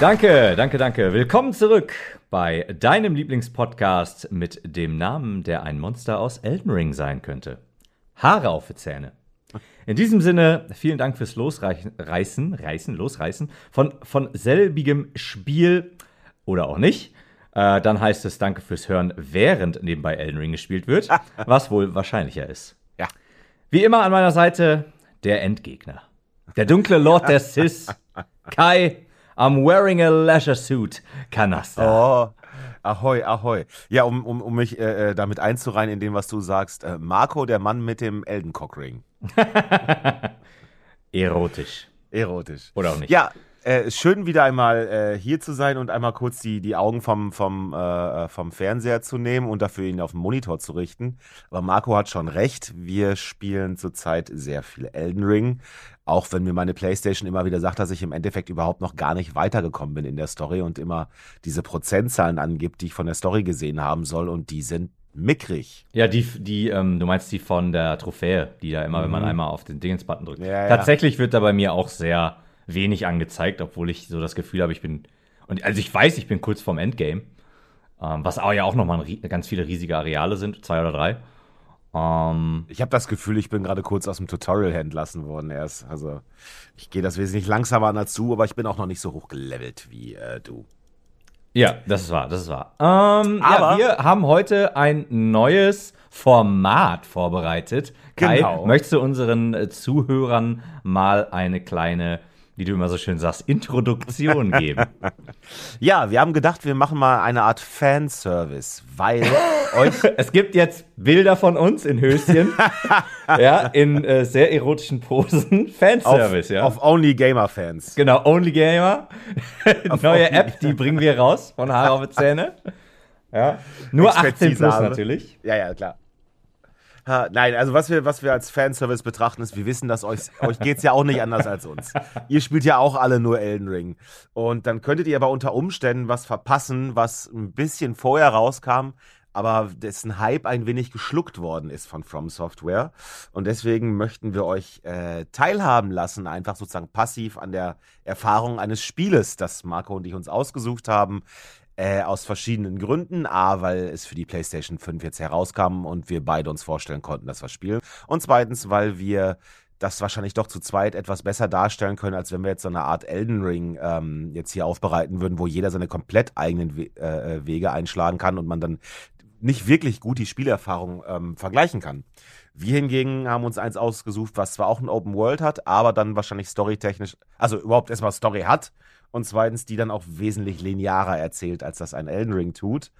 Danke, danke, danke. Willkommen zurück bei deinem Lieblingspodcast mit dem Namen, der ein Monster aus Elden Ring sein könnte. Haare auf die Zähne. In diesem Sinne, vielen Dank fürs Losreißen, reißen, losreißen von, von selbigem Spiel oder auch nicht. Äh, dann heißt es Danke fürs Hören, während nebenbei Elden Ring gespielt wird, was wohl wahrscheinlicher ist. Ja. Wie immer an meiner Seite der Endgegner. Der dunkle Lord der Sis, Kai, I'm wearing a leisure suit, Kanaster. Oh, ahoi, ahoi. Ja, um, um, um mich äh, äh, damit einzureihen in dem, was du sagst. Äh, Marco, der Mann mit dem Eldencockring. Erotisch. Erotisch. Oder auch nicht. Ja, äh, schön wieder einmal äh, hier zu sein und einmal kurz die, die Augen vom, vom, äh, vom Fernseher zu nehmen und dafür ihn auf den Monitor zu richten. Aber Marco hat schon recht, wir spielen zurzeit sehr viel Elden Ring. Auch wenn mir meine Playstation immer wieder sagt, dass ich im Endeffekt überhaupt noch gar nicht weitergekommen bin in der Story und immer diese Prozentzahlen angibt, die ich von der Story gesehen haben soll und die sind mickrig. Ja, die, die ähm, du meinst die von der Trophäe, die da immer, mhm. wenn man mhm. einmal auf den Dingens-Button drückt. Ja, Tatsächlich wird da bei mir auch sehr wenig angezeigt, obwohl ich so das Gefühl habe, ich bin. Und also ich weiß, ich bin kurz vorm Endgame. Ähm, was aber ja auch nochmal ganz viele riesige Areale sind, zwei oder drei. Ähm, ich habe das Gefühl, ich bin gerade kurz aus dem Tutorial entlassen worden erst. Also ich gehe das wesentlich langsamer an als du, aber ich bin auch noch nicht so hoch gelevelt wie äh, du. Ja, das ist wahr, das ist wahr. Ähm, aber ja, wir haben heute ein neues Format vorbereitet. Kai, genau. möchtest du unseren Zuhörern mal eine kleine wie du immer so schön sagst, Introduktion geben. ja, wir haben gedacht, wir machen mal eine Art Fanservice, weil euch. Es gibt jetzt Bilder von uns in Höschen, ja, in äh, sehr erotischen Posen. Fanservice, auf, ja. Auf Only Gamer Fans. Genau, Only Gamer. Neue Only App, die bringen wir raus von Haare auf Zähne. Ja. Nur 18 plus natürlich. Ja, ja, klar. Nein, also was wir, was wir als Fanservice betrachten, ist, wir wissen, dass euch, euch geht es ja auch nicht anders als uns. Ihr spielt ja auch alle nur Elden Ring. Und dann könntet ihr aber unter Umständen was verpassen, was ein bisschen vorher rauskam, aber dessen Hype ein wenig geschluckt worden ist von From Software. Und deswegen möchten wir euch äh, teilhaben lassen, einfach sozusagen passiv an der Erfahrung eines Spieles, das Marco und ich uns ausgesucht haben. Äh, aus verschiedenen Gründen. A, weil es für die PlayStation 5 jetzt herauskam und wir beide uns vorstellen konnten, dass wir spielen. Und zweitens, weil wir das wahrscheinlich doch zu zweit etwas besser darstellen können, als wenn wir jetzt so eine Art Elden Ring ähm, jetzt hier aufbereiten würden, wo jeder seine komplett eigenen We äh, Wege einschlagen kann und man dann nicht wirklich gut die Spielerfahrung ähm, vergleichen kann. Wir hingegen haben uns eins ausgesucht, was zwar auch ein Open World hat, aber dann wahrscheinlich storytechnisch, also überhaupt erstmal Story hat und zweitens die dann auch wesentlich linearer erzählt, als das ein Elden Ring tut.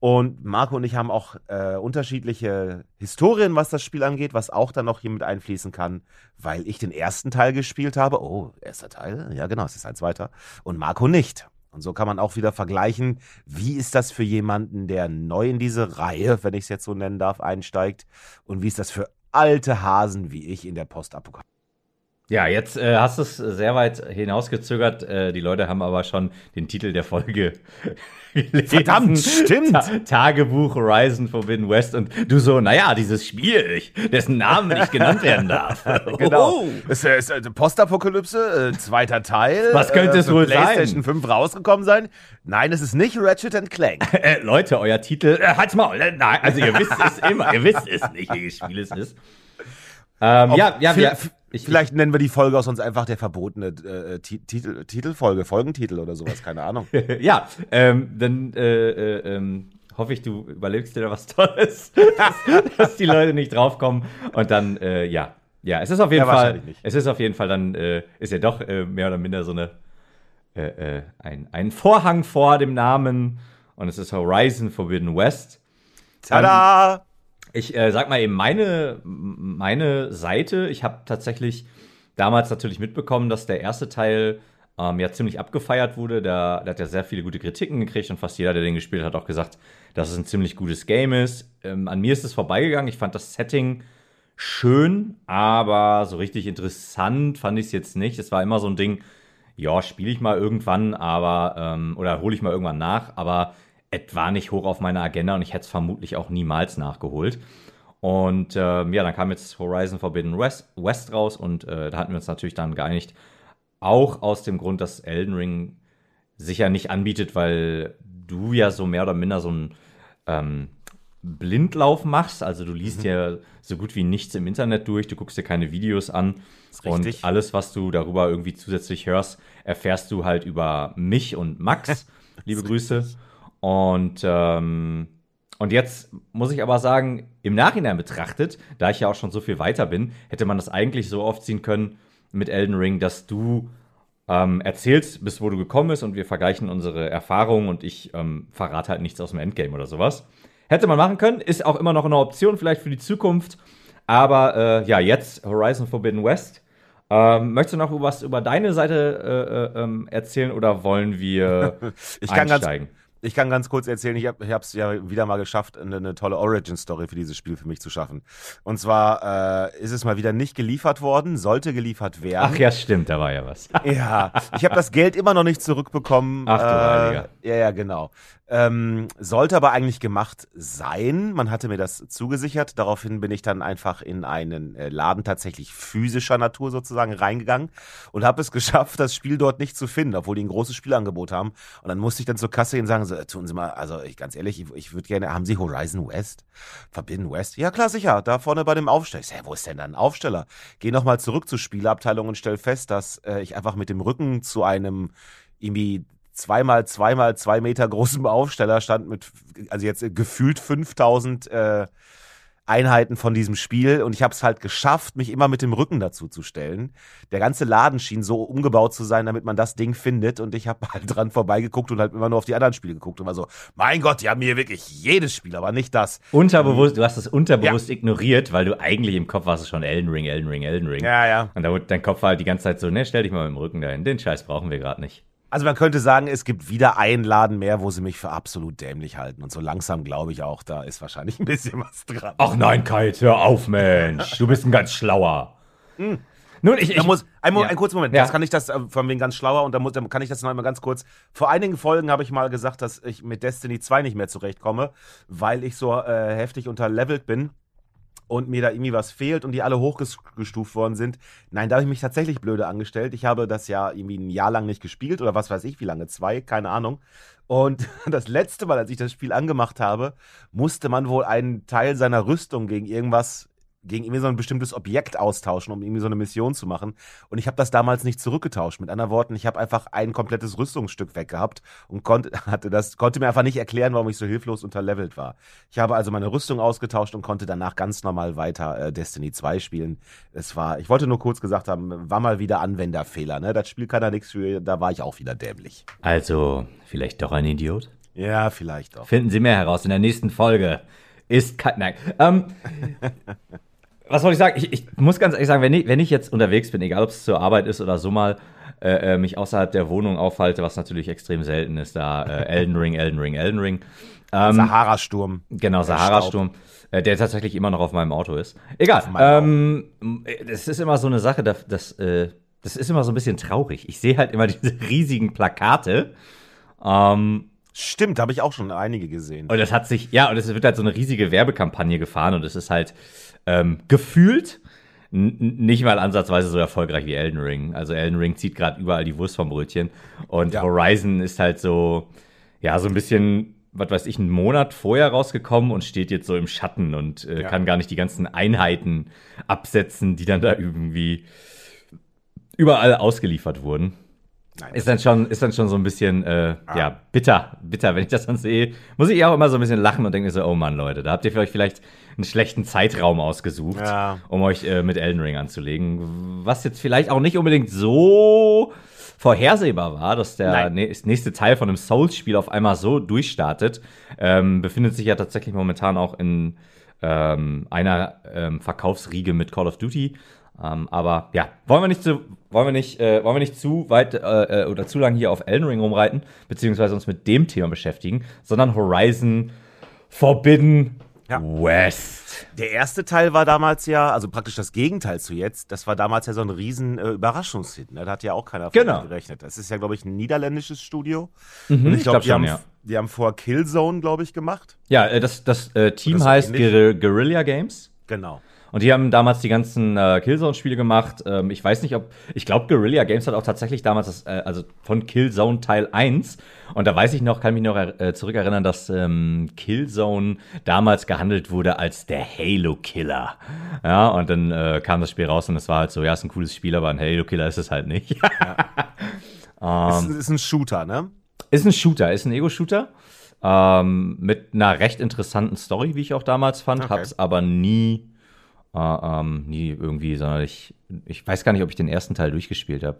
Und Marco und ich haben auch äh, unterschiedliche Historien, was das Spiel angeht, was auch dann noch hier mit einfließen kann, weil ich den ersten Teil gespielt habe. Oh, erster Teil? Ja, genau, es ist ein zweiter. Und Marco nicht. Und so kann man auch wieder vergleichen, wie ist das für jemanden, der neu in diese Reihe, wenn ich es jetzt so nennen darf, einsteigt und wie ist das für alte Hasen wie ich in der Postapokalypse. Ja, jetzt äh, hast du es sehr weit hinausgezögert. Äh, die Leute haben aber schon den Titel der Folge gelesen. Verdammt, stimmt. Ta Tagebuch Horizon Forbidden West und du so, naja, dieses Spiel, dessen Namen nicht genannt werden darf. genau. Oh. Es ist äh, Postapokalypse, äh, zweiter Teil. Was könnte es äh, wohl PlayStation sein? PlayStation 5 rausgekommen sein? Nein, es ist nicht Ratchet Clank. Äh, Leute, euer Titel, halt's mal. Nein, also ihr wisst es immer, ihr wisst es nicht, welches Spiel es ist. Ähm, ja, ja, wir, ich, Vielleicht nennen wir die Folge aus uns einfach der verbotene äh, Titel, Titelfolge, Folgentitel oder sowas, keine Ahnung. ja, ähm, dann äh, äh, ähm, hoffe ich, du überlegst dir da was Tolles, dass, dass, die Leute nicht draufkommen. Und dann, äh, ja, ja, es ist auf jeden ja, Fall, es ist auf jeden Fall dann, äh, ist ja doch äh, mehr oder minder so eine, ein, ein Vorhang vor dem Namen und es ist Horizon Forbidden West. Tada! Ähm, ich äh, sag mal eben, meine, meine Seite, ich habe tatsächlich damals natürlich mitbekommen, dass der erste Teil ähm, ja ziemlich abgefeiert wurde. Der, der, hat ja sehr viele gute Kritiken gekriegt und fast jeder, der den gespielt hat, hat auch gesagt, dass es ein ziemlich gutes Game ist. Ähm, an mir ist es vorbeigegangen. Ich fand das Setting schön, aber so richtig interessant fand ich es jetzt nicht. Es war immer so ein Ding, ja, spiele ich mal irgendwann, aber, ähm, oder hole ich mal irgendwann nach, aber es war nicht hoch auf meiner Agenda und ich hätte es vermutlich auch niemals nachgeholt. Und ähm, ja, dann kam jetzt Horizon Forbidden West, West raus und äh, da hatten wir uns natürlich dann geeinigt, auch aus dem Grund, dass Elden Ring sicher nicht anbietet, weil du ja so mehr oder minder so ein ähm, Blindlauf machst. Also du liest mhm. ja so gut wie nichts im Internet durch, du guckst dir keine Videos an. Und alles, was du darüber irgendwie zusätzlich hörst, erfährst du halt über mich und Max. Liebe Grüße. Und, ähm, und jetzt muss ich aber sagen, im Nachhinein betrachtet, da ich ja auch schon so viel weiter bin, hätte man das eigentlich so aufziehen können mit Elden Ring, dass du ähm, erzählst, bis wo du gekommen bist und wir vergleichen unsere Erfahrungen und ich ähm, verrate halt nichts aus dem Endgame oder sowas. Hätte man machen können, ist auch immer noch eine Option vielleicht für die Zukunft. Aber äh, ja, jetzt Horizon Forbidden West. Ähm, möchtest du noch was über deine Seite äh, äh, ähm, erzählen oder wollen wir ich einsteigen? Ganz, ich kann ganz kurz erzählen, ich habe es ja wieder mal geschafft, eine, eine tolle Origin-Story für dieses Spiel für mich zu schaffen. Und zwar äh, ist es mal wieder nicht geliefert worden, sollte geliefert werden. Ach ja, stimmt, da war ja was. ja, ich habe das Geld immer noch nicht zurückbekommen. Ach du äh, Heiliger. Ja, ja, genau. Ähm, sollte aber eigentlich gemacht sein. Man hatte mir das zugesichert. Daraufhin bin ich dann einfach in einen äh, Laden tatsächlich physischer Natur sozusagen reingegangen und habe es geschafft, das Spiel dort nicht zu finden, obwohl die ein großes Spielangebot haben. Und dann musste ich dann zur Kasse gehen und sagen, so, äh, tun Sie mal, also ich ganz ehrlich, ich, ich würde gerne, haben Sie Horizon West? Forbidden West? Ja klar, sicher, da vorne bei dem Aufsteller. Ich sag, wo ist denn da ein Aufsteller? Geh nochmal zurück zur Spielabteilung und stell fest, dass äh, ich einfach mit dem Rücken zu einem irgendwie zweimal zweimal zwei Meter großem Aufsteller stand mit, also jetzt gefühlt 5000 äh, Einheiten von diesem Spiel und ich habe es halt geschafft, mich immer mit dem Rücken dazu zu stellen. Der ganze Laden schien so umgebaut zu sein, damit man das Ding findet und ich habe halt dran vorbeigeguckt und halt immer nur auf die anderen Spiele geguckt und war so, mein Gott, die haben hier wirklich jedes Spiel, aber nicht das. Unterbewusst, du hast es unterbewusst ja. ignoriert, weil du eigentlich im Kopf warst schon Elden Ring, Elden Ring, Elden Ring. Ja, ja. Und da wurde dein Kopf halt die ganze Zeit so, ne, stell dich mal mit dem Rücken dahin, den Scheiß brauchen wir gerade nicht. Also man könnte sagen, es gibt wieder einen Laden mehr, wo sie mich für absolut dämlich halten. Und so langsam glaube ich auch, da ist wahrscheinlich ein bisschen was dran. Ach nein, Kite, hör auf, Mensch. Du bist ein ganz schlauer. Hm. Nun, ich, ich muss, ein, ja. ein kurzer Moment, ja. das kann ich das äh, von wegen ganz schlauer und da, muss, dann kann ich das noch einmal ganz kurz. Vor einigen Folgen habe ich mal gesagt, dass ich mit Destiny 2 nicht mehr zurechtkomme, weil ich so äh, heftig unterlevelt bin und mir da irgendwie was fehlt und die alle hochgestuft worden sind. Nein, da habe ich mich tatsächlich blöde angestellt. Ich habe das ja irgendwie ein Jahr lang nicht gespielt oder was weiß ich, wie lange, zwei, keine Ahnung. Und das letzte Mal, als ich das Spiel angemacht habe, musste man wohl einen Teil seiner Rüstung gegen irgendwas gegen irgendwie so ein bestimmtes Objekt austauschen, um irgendwie so eine Mission zu machen. Und ich habe das damals nicht zurückgetauscht. Mit anderen Worten, ich habe einfach ein komplettes Rüstungsstück weggehabt und konnte, hatte das, konnte mir einfach nicht erklären, warum ich so hilflos unterlevelt war. Ich habe also meine Rüstung ausgetauscht und konnte danach ganz normal weiter äh, Destiny 2 spielen. Es war, ich wollte nur kurz gesagt haben, war mal wieder Anwenderfehler, ne? Das Spiel kann da nichts für, da war ich auch wieder dämlich. Also, vielleicht doch ein Idiot? Ja, vielleicht doch. Finden Sie mehr heraus in der nächsten Folge. Ist, nein. Ähm, was wollte ich sagen? Ich, ich, muss ganz ehrlich sagen, wenn ich, wenn ich jetzt unterwegs bin, egal ob es zur Arbeit ist oder so mal, äh, äh, mich außerhalb der Wohnung aufhalte, was natürlich extrem selten ist, da äh, Elden Ring, Elden Ring, Elden Ring. Ähm, Sahara-Sturm. Genau, Sahara-Sturm, äh, der tatsächlich immer noch auf meinem Auto ist. Egal. Ähm, das ist immer so eine Sache, das, das, äh, das ist immer so ein bisschen traurig. Ich sehe halt immer diese riesigen Plakate. Ähm, Stimmt, habe ich auch schon einige gesehen. Und das hat sich, ja, und es wird halt so eine riesige Werbekampagne gefahren und es ist halt ähm, gefühlt nicht mal ansatzweise so erfolgreich wie Elden Ring. Also Elden Ring zieht gerade überall die Wurst vom Brötchen und ja. Horizon ist halt so, ja, so ein bisschen, was weiß ich, einen Monat vorher rausgekommen und steht jetzt so im Schatten und äh, ja. kann gar nicht die ganzen Einheiten absetzen, die dann da irgendwie überall ausgeliefert wurden. Nein, ist dann schon, ist dann schon so ein bisschen, äh, ah. ja, bitter, bitter, wenn ich das dann sehe. Muss ich auch immer so ein bisschen lachen und denke mir so, oh Mann, Leute, da habt ihr für euch vielleicht einen schlechten Zeitraum ausgesucht, ja. um euch äh, mit Elden Ring anzulegen. Was jetzt vielleicht auch nicht unbedingt so vorhersehbar war, dass der nächste Teil von einem Souls-Spiel auf einmal so durchstartet. Ähm, befindet sich ja tatsächlich momentan auch in ähm, einer ähm, Verkaufsriege mit Call of Duty. Ähm, aber ja, wollen wir nicht zu, wollen wir nicht, äh, wollen wir nicht zu weit äh, äh, oder zu lang hier auf Elden Ring rumreiten, beziehungsweise uns mit dem Thema beschäftigen, sondern Horizon Forbidden ja. West. Der erste Teil war damals ja, also praktisch das Gegenteil zu jetzt, das war damals ja so ein riesen äh, Überraschungshit. Ne? Da hat ja auch keiner genau. gerechnet. Das ist ja, glaube ich, ein niederländisches Studio. Mhm, Und ich glaube, glaub, die, haben, ja. die haben vor Killzone, glaube ich, gemacht. Ja, äh, das, das äh, Team heißt Guer Guerilla Games. Genau. Und die haben damals die ganzen äh, Killzone-Spiele gemacht. Ähm, ich weiß nicht, ob. Ich glaube, Guerrilla Games hat auch tatsächlich damals das, äh, also von Killzone Teil 1. Und da weiß ich noch, kann mich noch äh, zurückerinnern, dass ähm, Killzone damals gehandelt wurde als der Halo-Killer. Ja, und dann äh, kam das Spiel raus und es war halt so, ja, ist ein cooles Spiel, aber ein Halo-Killer ist es halt nicht. ja. ist, ist ein Shooter, ne? Ist ein Shooter, ist ein Ego-Shooter. Ähm, mit einer recht interessanten Story, wie ich auch damals fand. Okay. Hab's aber nie äh, ähm, nie irgendwie, sondern ich, ich weiß gar nicht, ob ich den ersten Teil durchgespielt habe.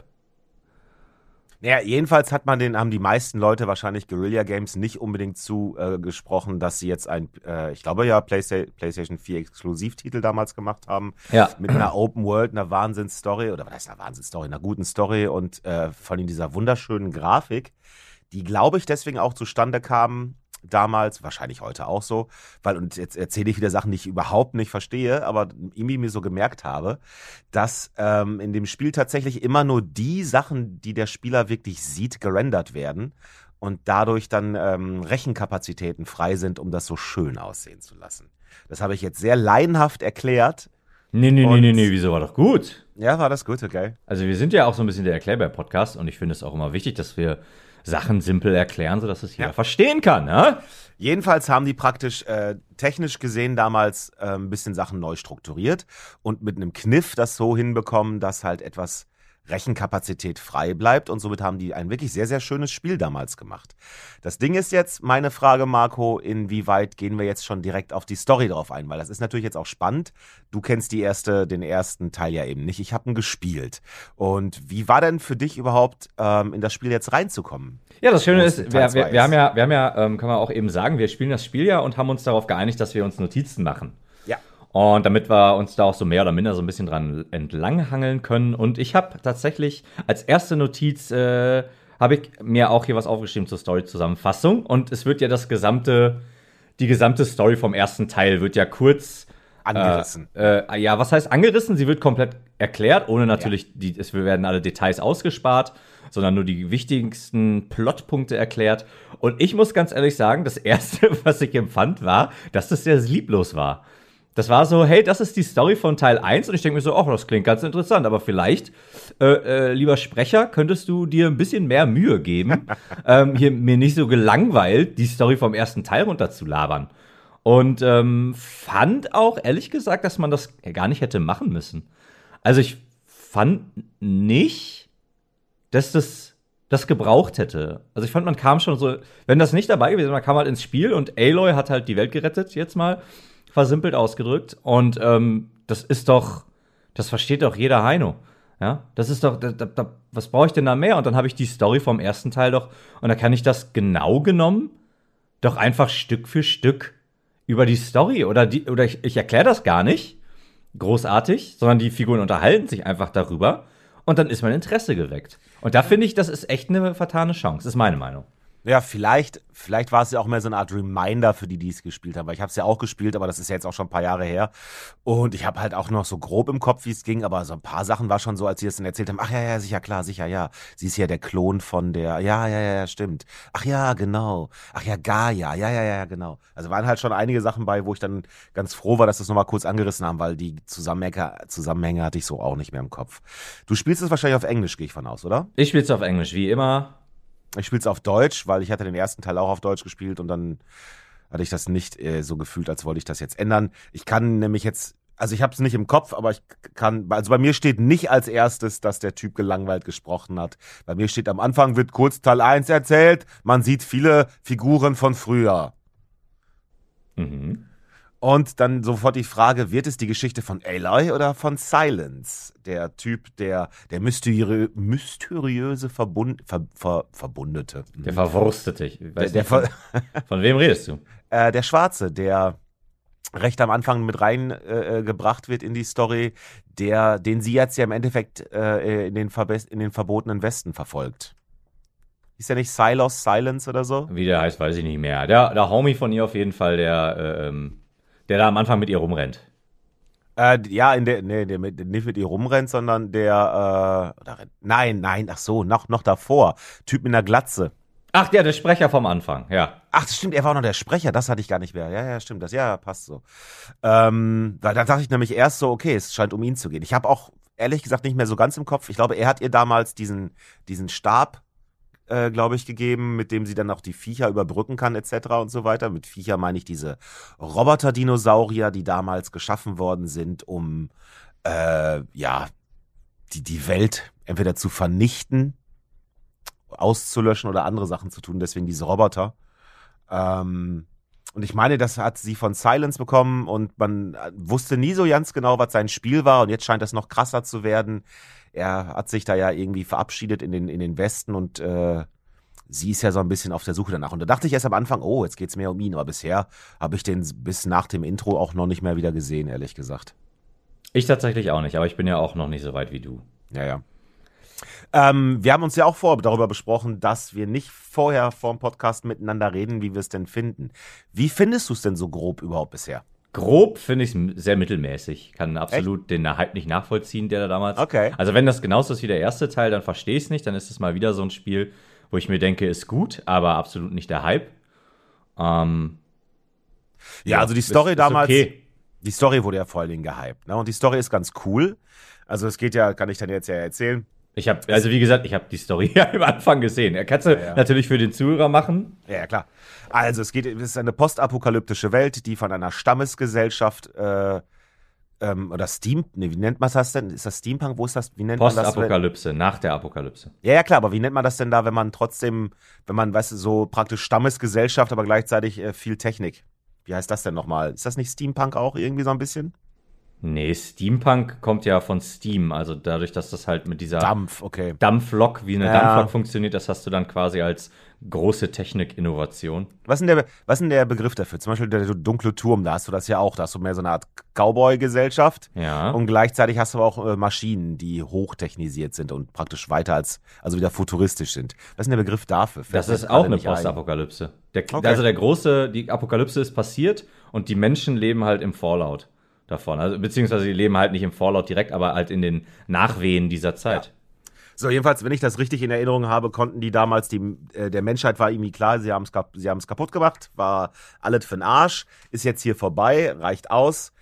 Naja, jedenfalls hat man den, haben die meisten Leute wahrscheinlich Guerilla Games nicht unbedingt zugesprochen, äh, dass sie jetzt ein, äh, ich glaube ja, Playsta PlayStation 4 Exklusivtitel damals gemacht haben. Ja. Mit einer Open World, einer Wahnsinnsstory, oder was heißt eine Wahnsinnsstory, einer guten Story und äh, von dieser wunderschönen Grafik, die, glaube ich, deswegen auch zustande kam, damals, wahrscheinlich heute auch so, weil, und jetzt erzähle ich wieder Sachen, die ich überhaupt nicht verstehe, aber irgendwie mir so gemerkt habe, dass ähm, in dem Spiel tatsächlich immer nur die Sachen, die der Spieler wirklich sieht, gerendert werden und dadurch dann ähm, Rechenkapazitäten frei sind, um das so schön aussehen zu lassen. Das habe ich jetzt sehr laienhaft erklärt. Nee, nee, nee, nee, nee, wieso war doch gut? Ja, war das gut, okay. Also wir sind ja auch so ein bisschen der Erklärbär-Podcast und ich finde es auch immer wichtig, dass wir Sachen simpel erklären, sodass es jeder ja. verstehen kann. Ne? Jedenfalls haben die praktisch äh, technisch gesehen damals äh, ein bisschen Sachen neu strukturiert und mit einem Kniff das so hinbekommen, dass halt etwas Rechenkapazität frei bleibt und somit haben die ein wirklich sehr, sehr schönes Spiel damals gemacht. Das Ding ist jetzt, meine Frage, Marco, inwieweit gehen wir jetzt schon direkt auf die Story drauf ein? Weil das ist natürlich jetzt auch spannend. Du kennst die erste, den ersten Teil ja eben nicht. Ich habe ihn gespielt. Und wie war denn für dich überhaupt ähm, in das Spiel jetzt reinzukommen? Ja, das Schöne ist, wir, wir, wir, haben ja, wir haben ja, ähm, kann man auch eben sagen, wir spielen das Spiel ja und haben uns darauf geeinigt, dass wir uns Notizen machen. Und damit wir uns da auch so mehr oder minder so ein bisschen dran entlanghangeln können. Und ich habe tatsächlich als erste Notiz, äh, habe ich mir auch hier was aufgeschrieben zur Story-Zusammenfassung. Und es wird ja das gesamte, die gesamte Story vom ersten Teil wird ja kurz angerissen. Äh, äh, ja, was heißt angerissen? Sie wird komplett erklärt, ohne natürlich, ja. die, es werden alle Details ausgespart, sondern nur die wichtigsten Plotpunkte erklärt. Und ich muss ganz ehrlich sagen, das erste, was ich empfand, war, dass das sehr lieblos war. Das war so, hey, das ist die Story von Teil 1 und ich denke mir so, ach, das klingt ganz interessant, aber vielleicht, äh, äh, lieber Sprecher, könntest du dir ein bisschen mehr Mühe geben, ähm, hier mir nicht so gelangweilt die Story vom ersten Teil runterzulabern. Und ähm, fand auch, ehrlich gesagt, dass man das gar nicht hätte machen müssen. Also ich fand nicht, dass das das gebraucht hätte. Also ich fand, man kam schon so, wenn das nicht dabei gewesen wäre, man kam halt ins Spiel und Aloy hat halt die Welt gerettet jetzt mal versimpelt ausgedrückt. Und ähm, das ist doch, das versteht doch jeder Heino. Ja, das ist doch, da, da, was brauche ich denn da mehr? Und dann habe ich die Story vom ersten Teil doch, und da kann ich das genau genommen doch einfach Stück für Stück über die Story oder die, oder ich, ich erkläre das gar nicht großartig, sondern die Figuren unterhalten sich einfach darüber und dann ist mein Interesse geweckt. Und da finde ich, das ist echt eine vertane Chance. Ist meine Meinung. Ja, vielleicht, vielleicht war es ja auch mehr so eine Art Reminder für die, die es gespielt haben, weil ich habe es ja auch gespielt, aber das ist ja jetzt auch schon ein paar Jahre her. Und ich habe halt auch noch so grob im Kopf, wie es ging, aber so ein paar Sachen war schon so, als sie es dann erzählt haben, ach ja, ja, sicher, klar, sicher, ja. Sie ist ja der Klon von der, ja, ja, ja, stimmt. Ach ja, genau. Ach ja, Gaia, ja, ja, ja, genau. Also waren halt schon einige Sachen bei, wo ich dann ganz froh war, dass es nochmal kurz angerissen haben, weil die Zusammenhänge, Zusammenhänge hatte ich so auch nicht mehr im Kopf. Du spielst es wahrscheinlich auf Englisch, gehe ich von aus, oder? Ich spiele es auf Englisch, wie immer. Ich spiele es auf Deutsch, weil ich hatte den ersten Teil auch auf Deutsch gespielt und dann hatte ich das nicht äh, so gefühlt, als wollte ich das jetzt ändern. Ich kann nämlich jetzt, also ich habe es nicht im Kopf, aber ich kann, also bei mir steht nicht als erstes, dass der Typ gelangweilt gesprochen hat. Bei mir steht am Anfang wird kurz Teil 1 erzählt, man sieht viele Figuren von früher. Mhm. Und dann sofort die Frage, wird es die Geschichte von Aloy oder von Silence? Der Typ, der, der mysteriö mysteriöse Verbund, ver, ver, Verbundete. Der Verwurstete. Der, der von, von wem redest du? Äh, der Schwarze, der recht am Anfang mit reingebracht äh, wird in die Story, der, den sie jetzt ja im Endeffekt äh, in, den in den verbotenen Westen verfolgt. Ist ja nicht Silos Silence oder so? Wie der heißt, weiß ich nicht mehr. Der, der Homie von ihr auf jeden Fall, der äh, ähm, der da am Anfang mit ihr rumrennt. Äh, ja, in der, nee, der mit, nicht mit ihr rumrennt, sondern der, äh, nein, nein, ach so, noch, noch davor. Typ mit einer Glatze. Ach, ja, der Sprecher vom Anfang, ja. Ach, das stimmt, er war auch noch der Sprecher, das hatte ich gar nicht mehr. Ja, ja, stimmt, das, ja, passt so. Ähm, da, da dachte ich nämlich erst so, okay, es scheint um ihn zu gehen. Ich habe auch ehrlich gesagt nicht mehr so ganz im Kopf. Ich glaube, er hat ihr damals diesen, diesen Stab, äh, glaube ich, gegeben, mit dem sie dann auch die Viecher überbrücken kann, etc. und so weiter. Mit Viecher meine ich diese Roboter-Dinosaurier, die damals geschaffen worden sind, um äh, ja die, die Welt entweder zu vernichten, auszulöschen oder andere Sachen zu tun. Deswegen diese Roboter. Ähm, und ich meine, das hat sie von Silence bekommen und man äh, wusste nie so ganz genau, was sein Spiel war. Und jetzt scheint das noch krasser zu werden. Er hat sich da ja irgendwie verabschiedet in den, in den Westen und äh, sie ist ja so ein bisschen auf der Suche danach. Und da dachte ich erst am Anfang, oh, jetzt geht's mehr um ihn. Aber bisher habe ich den bis nach dem Intro auch noch nicht mehr wieder gesehen, ehrlich gesagt. Ich tatsächlich auch nicht, aber ich bin ja auch noch nicht so weit wie du. Ja, ja. Ähm, wir haben uns ja auch vor darüber besprochen, dass wir nicht vorher vor dem Podcast miteinander reden, wie wir es denn finden. Wie findest du es denn so grob überhaupt bisher? Grob finde ich es sehr mittelmäßig. Kann absolut Echt? den Hype nicht nachvollziehen, der da damals. Okay. Also, wenn das genauso ist wie der erste Teil, dann verstehe ich es nicht. Dann ist es mal wieder so ein Spiel, wo ich mir denke, ist gut, aber absolut nicht der Hype. Ähm, ja, ja, also die Story ist, damals. Ist okay die Story wurde ja vor allen Dingen gehypt. Ne? Und die Story ist ganz cool. Also es geht ja, kann ich dann jetzt ja erzählen. Ich habe, also wie gesagt, ich habe die Story ja am Anfang gesehen. Er kann sie ja, ja. natürlich für den Zuhörer machen. Ja, ja, klar. Also es geht, es ist eine postapokalyptische Welt, die von einer Stammesgesellschaft äh, ähm, oder Steam, nee, wie nennt man das denn? Ist das Steampunk? Wo ist das? Wie nennt man das? Postapokalypse, nach der Apokalypse. Ja, ja, klar, aber wie nennt man das denn da, wenn man trotzdem, wenn man, weißt du, so praktisch Stammesgesellschaft, aber gleichzeitig äh, viel Technik? Wie heißt das denn nochmal? Ist das nicht Steampunk auch irgendwie so ein bisschen? Nee, Steampunk kommt ja von Steam, also dadurch, dass das halt mit dieser Dampf, okay. Dampflok, wie eine ja. Dampflok funktioniert, das hast du dann quasi als große Technik-Innovation. Was ist, denn der, was denn der Begriff dafür? Zum Beispiel der dunkle Turm, da hast du das ja auch, da hast du mehr so eine Art Cowboy-Gesellschaft. Ja. Und gleichzeitig hast du aber auch äh, Maschinen, die hochtechnisiert sind und praktisch weiter als, also wieder futuristisch sind. Was ist denn der Begriff dafür? das ist auch eine Postapokalypse. Okay. Also der große, die Apokalypse ist passiert und die Menschen leben halt im Fallout davon. Also, beziehungsweise die leben halt nicht im Fallout direkt, aber halt in den Nachwehen dieser Zeit. Ja. So, jedenfalls, wenn ich das richtig in Erinnerung habe, konnten die damals, die, äh, der Menschheit war irgendwie klar, sie haben es sie kaputt gemacht, war alles für den Arsch, ist jetzt hier vorbei, reicht aus.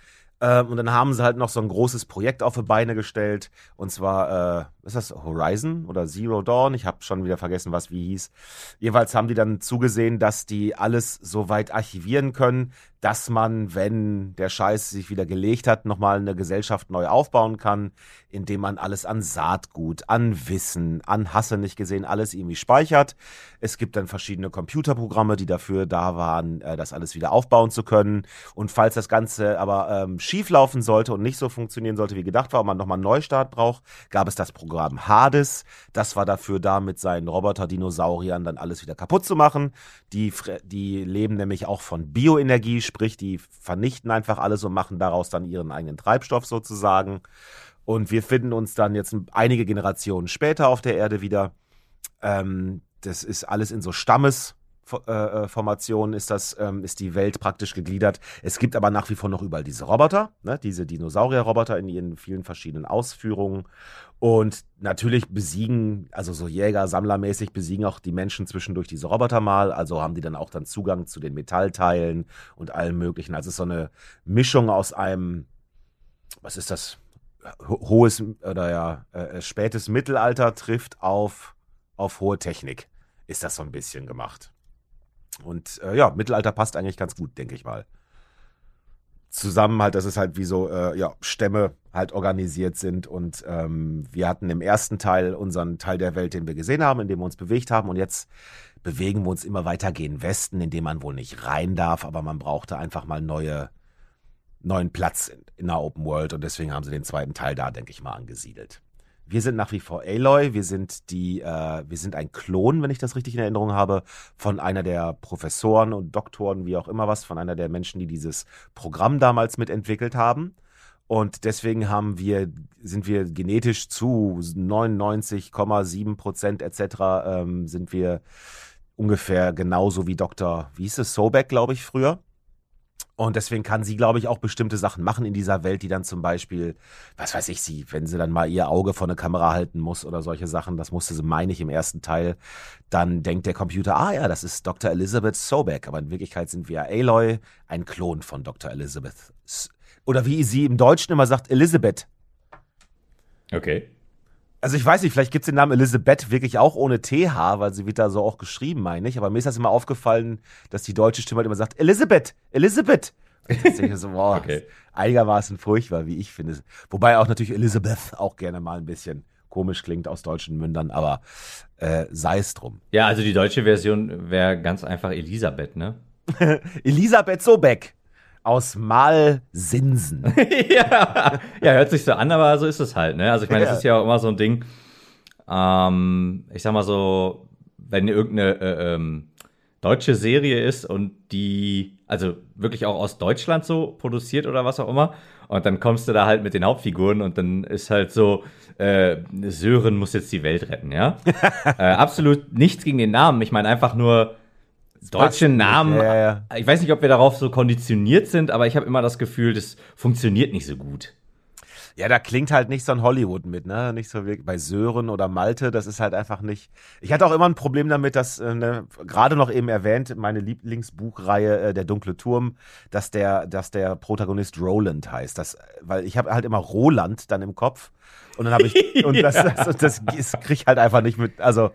Ähm, und dann haben sie halt noch so ein großes Projekt auf die Beine gestellt. Und zwar, äh, ist das Horizon oder Zero Dawn? Ich habe schon wieder vergessen, was wie hieß. Jeweils haben die dann zugesehen, dass die alles so weit archivieren können, dass man, wenn der Scheiß sich wieder gelegt hat, nochmal eine Gesellschaft neu aufbauen kann, indem man alles an Saatgut, an Wissen, an Hasse nicht gesehen, alles irgendwie speichert. Es gibt dann verschiedene Computerprogramme, die dafür da waren, äh, das alles wieder aufbauen zu können. Und falls das Ganze aber ähm, schief laufen sollte und nicht so funktionieren sollte, wie gedacht war, und man nochmal einen Neustart braucht, gab es das Programm Hades. Das war dafür da, mit seinen Roboter-Dinosauriern dann alles wieder kaputt zu machen. Die, die leben nämlich auch von Bioenergie, Sprich, die vernichten einfach alles und machen daraus dann ihren eigenen Treibstoff sozusagen. Und wir finden uns dann jetzt einige Generationen später auf der Erde wieder. Ähm, das ist alles in so Stammes. Äh, äh, Formation ist das, ähm, ist die Welt praktisch gegliedert. Es gibt aber nach wie vor noch überall diese Roboter, ne? diese Dinosaurier-Roboter in ihren vielen verschiedenen Ausführungen. Und natürlich besiegen, also so Jäger, Sammlermäßig besiegen auch die Menschen zwischendurch diese Roboter mal. Also haben die dann auch dann Zugang zu den Metallteilen und allem Möglichen. Also es ist so eine Mischung aus einem, was ist das? Hohes oder ja, äh, spätes Mittelalter trifft auf, auf hohe Technik. Ist das so ein bisschen gemacht. Und äh, ja, Mittelalter passt eigentlich ganz gut, denke ich mal zusammen halt, dass es halt wie so äh, ja, Stämme halt organisiert sind. Und ähm, wir hatten im ersten Teil unseren Teil der Welt, den wir gesehen haben, in dem wir uns bewegt haben. Und jetzt bewegen wir uns immer weiter gegen Westen, in dem man wohl nicht rein darf, aber man brauchte einfach mal neue, neuen Platz in, in der Open World. Und deswegen haben sie den zweiten Teil da, denke ich mal, angesiedelt. Wir sind nach wie vor Aloy. Wir sind die, äh, wir sind ein Klon, wenn ich das richtig in Erinnerung habe, von einer der Professoren und Doktoren, wie auch immer was, von einer der Menschen, die dieses Programm damals mitentwickelt haben. Und deswegen haben wir, sind wir genetisch zu 99,7 Prozent etc. Ähm, sind wir ungefähr genauso wie Dr. Wie hieß es, Sobek, glaube ich, früher. Und deswegen kann sie, glaube ich, auch bestimmte Sachen machen in dieser Welt, die dann zum Beispiel, was weiß ich, sie, wenn sie dann mal ihr Auge vor eine Kamera halten muss oder solche Sachen, das musste sie, meine ich, im ersten Teil, dann denkt der Computer, ah ja, das ist Dr. Elizabeth Sobek, aber in Wirklichkeit sind wir Aloy, ein Klon von Dr. Elizabeth. Oder wie sie im Deutschen immer sagt, Elizabeth. Okay. Also ich weiß nicht, vielleicht gibt es den Namen Elisabeth wirklich auch ohne TH, weil sie wird da so auch geschrieben, meine ich. Aber mir ist das immer aufgefallen, dass die deutsche Stimme halt immer sagt, Elisabeth, Elisabeth. Und ich denke so, boah, okay. einigermaßen furchtbar, wie ich finde. Wobei auch natürlich Elizabeth auch gerne mal ein bisschen komisch klingt aus deutschen Mündern, aber äh, sei es drum. Ja, also die deutsche Version wäre ganz einfach Elisabeth, ne? Elisabeth Sobeck aus Malsinsen. ja. ja, hört sich so an, aber so ist es halt. Ne? Also ich meine, ja. das ist ja auch immer so ein Ding. Ähm, ich sag mal so, wenn irgendeine äh, ähm, deutsche Serie ist und die, also wirklich auch aus Deutschland so produziert oder was auch immer, und dann kommst du da halt mit den Hauptfiguren und dann ist halt so, äh, Sören muss jetzt die Welt retten, ja? äh, absolut nichts gegen den Namen. Ich meine einfach nur, deutsche Namen. Ja, ja. Ich weiß nicht, ob wir darauf so konditioniert sind, aber ich habe immer das Gefühl, das funktioniert nicht so gut. Ja, da klingt halt nicht so ein Hollywood mit, ne? Nicht so wie bei Sören oder Malte, das ist halt einfach nicht. Ich hatte auch immer ein Problem damit, dass, äh, ne, gerade noch eben erwähnt, meine Lieblingsbuchreihe, äh, Der dunkle Turm, dass der, dass der Protagonist Roland heißt. Das, weil ich habe halt immer Roland dann im Kopf. Und dann habe ich, und das, das, das, das, das krieg ich halt einfach nicht mit, also,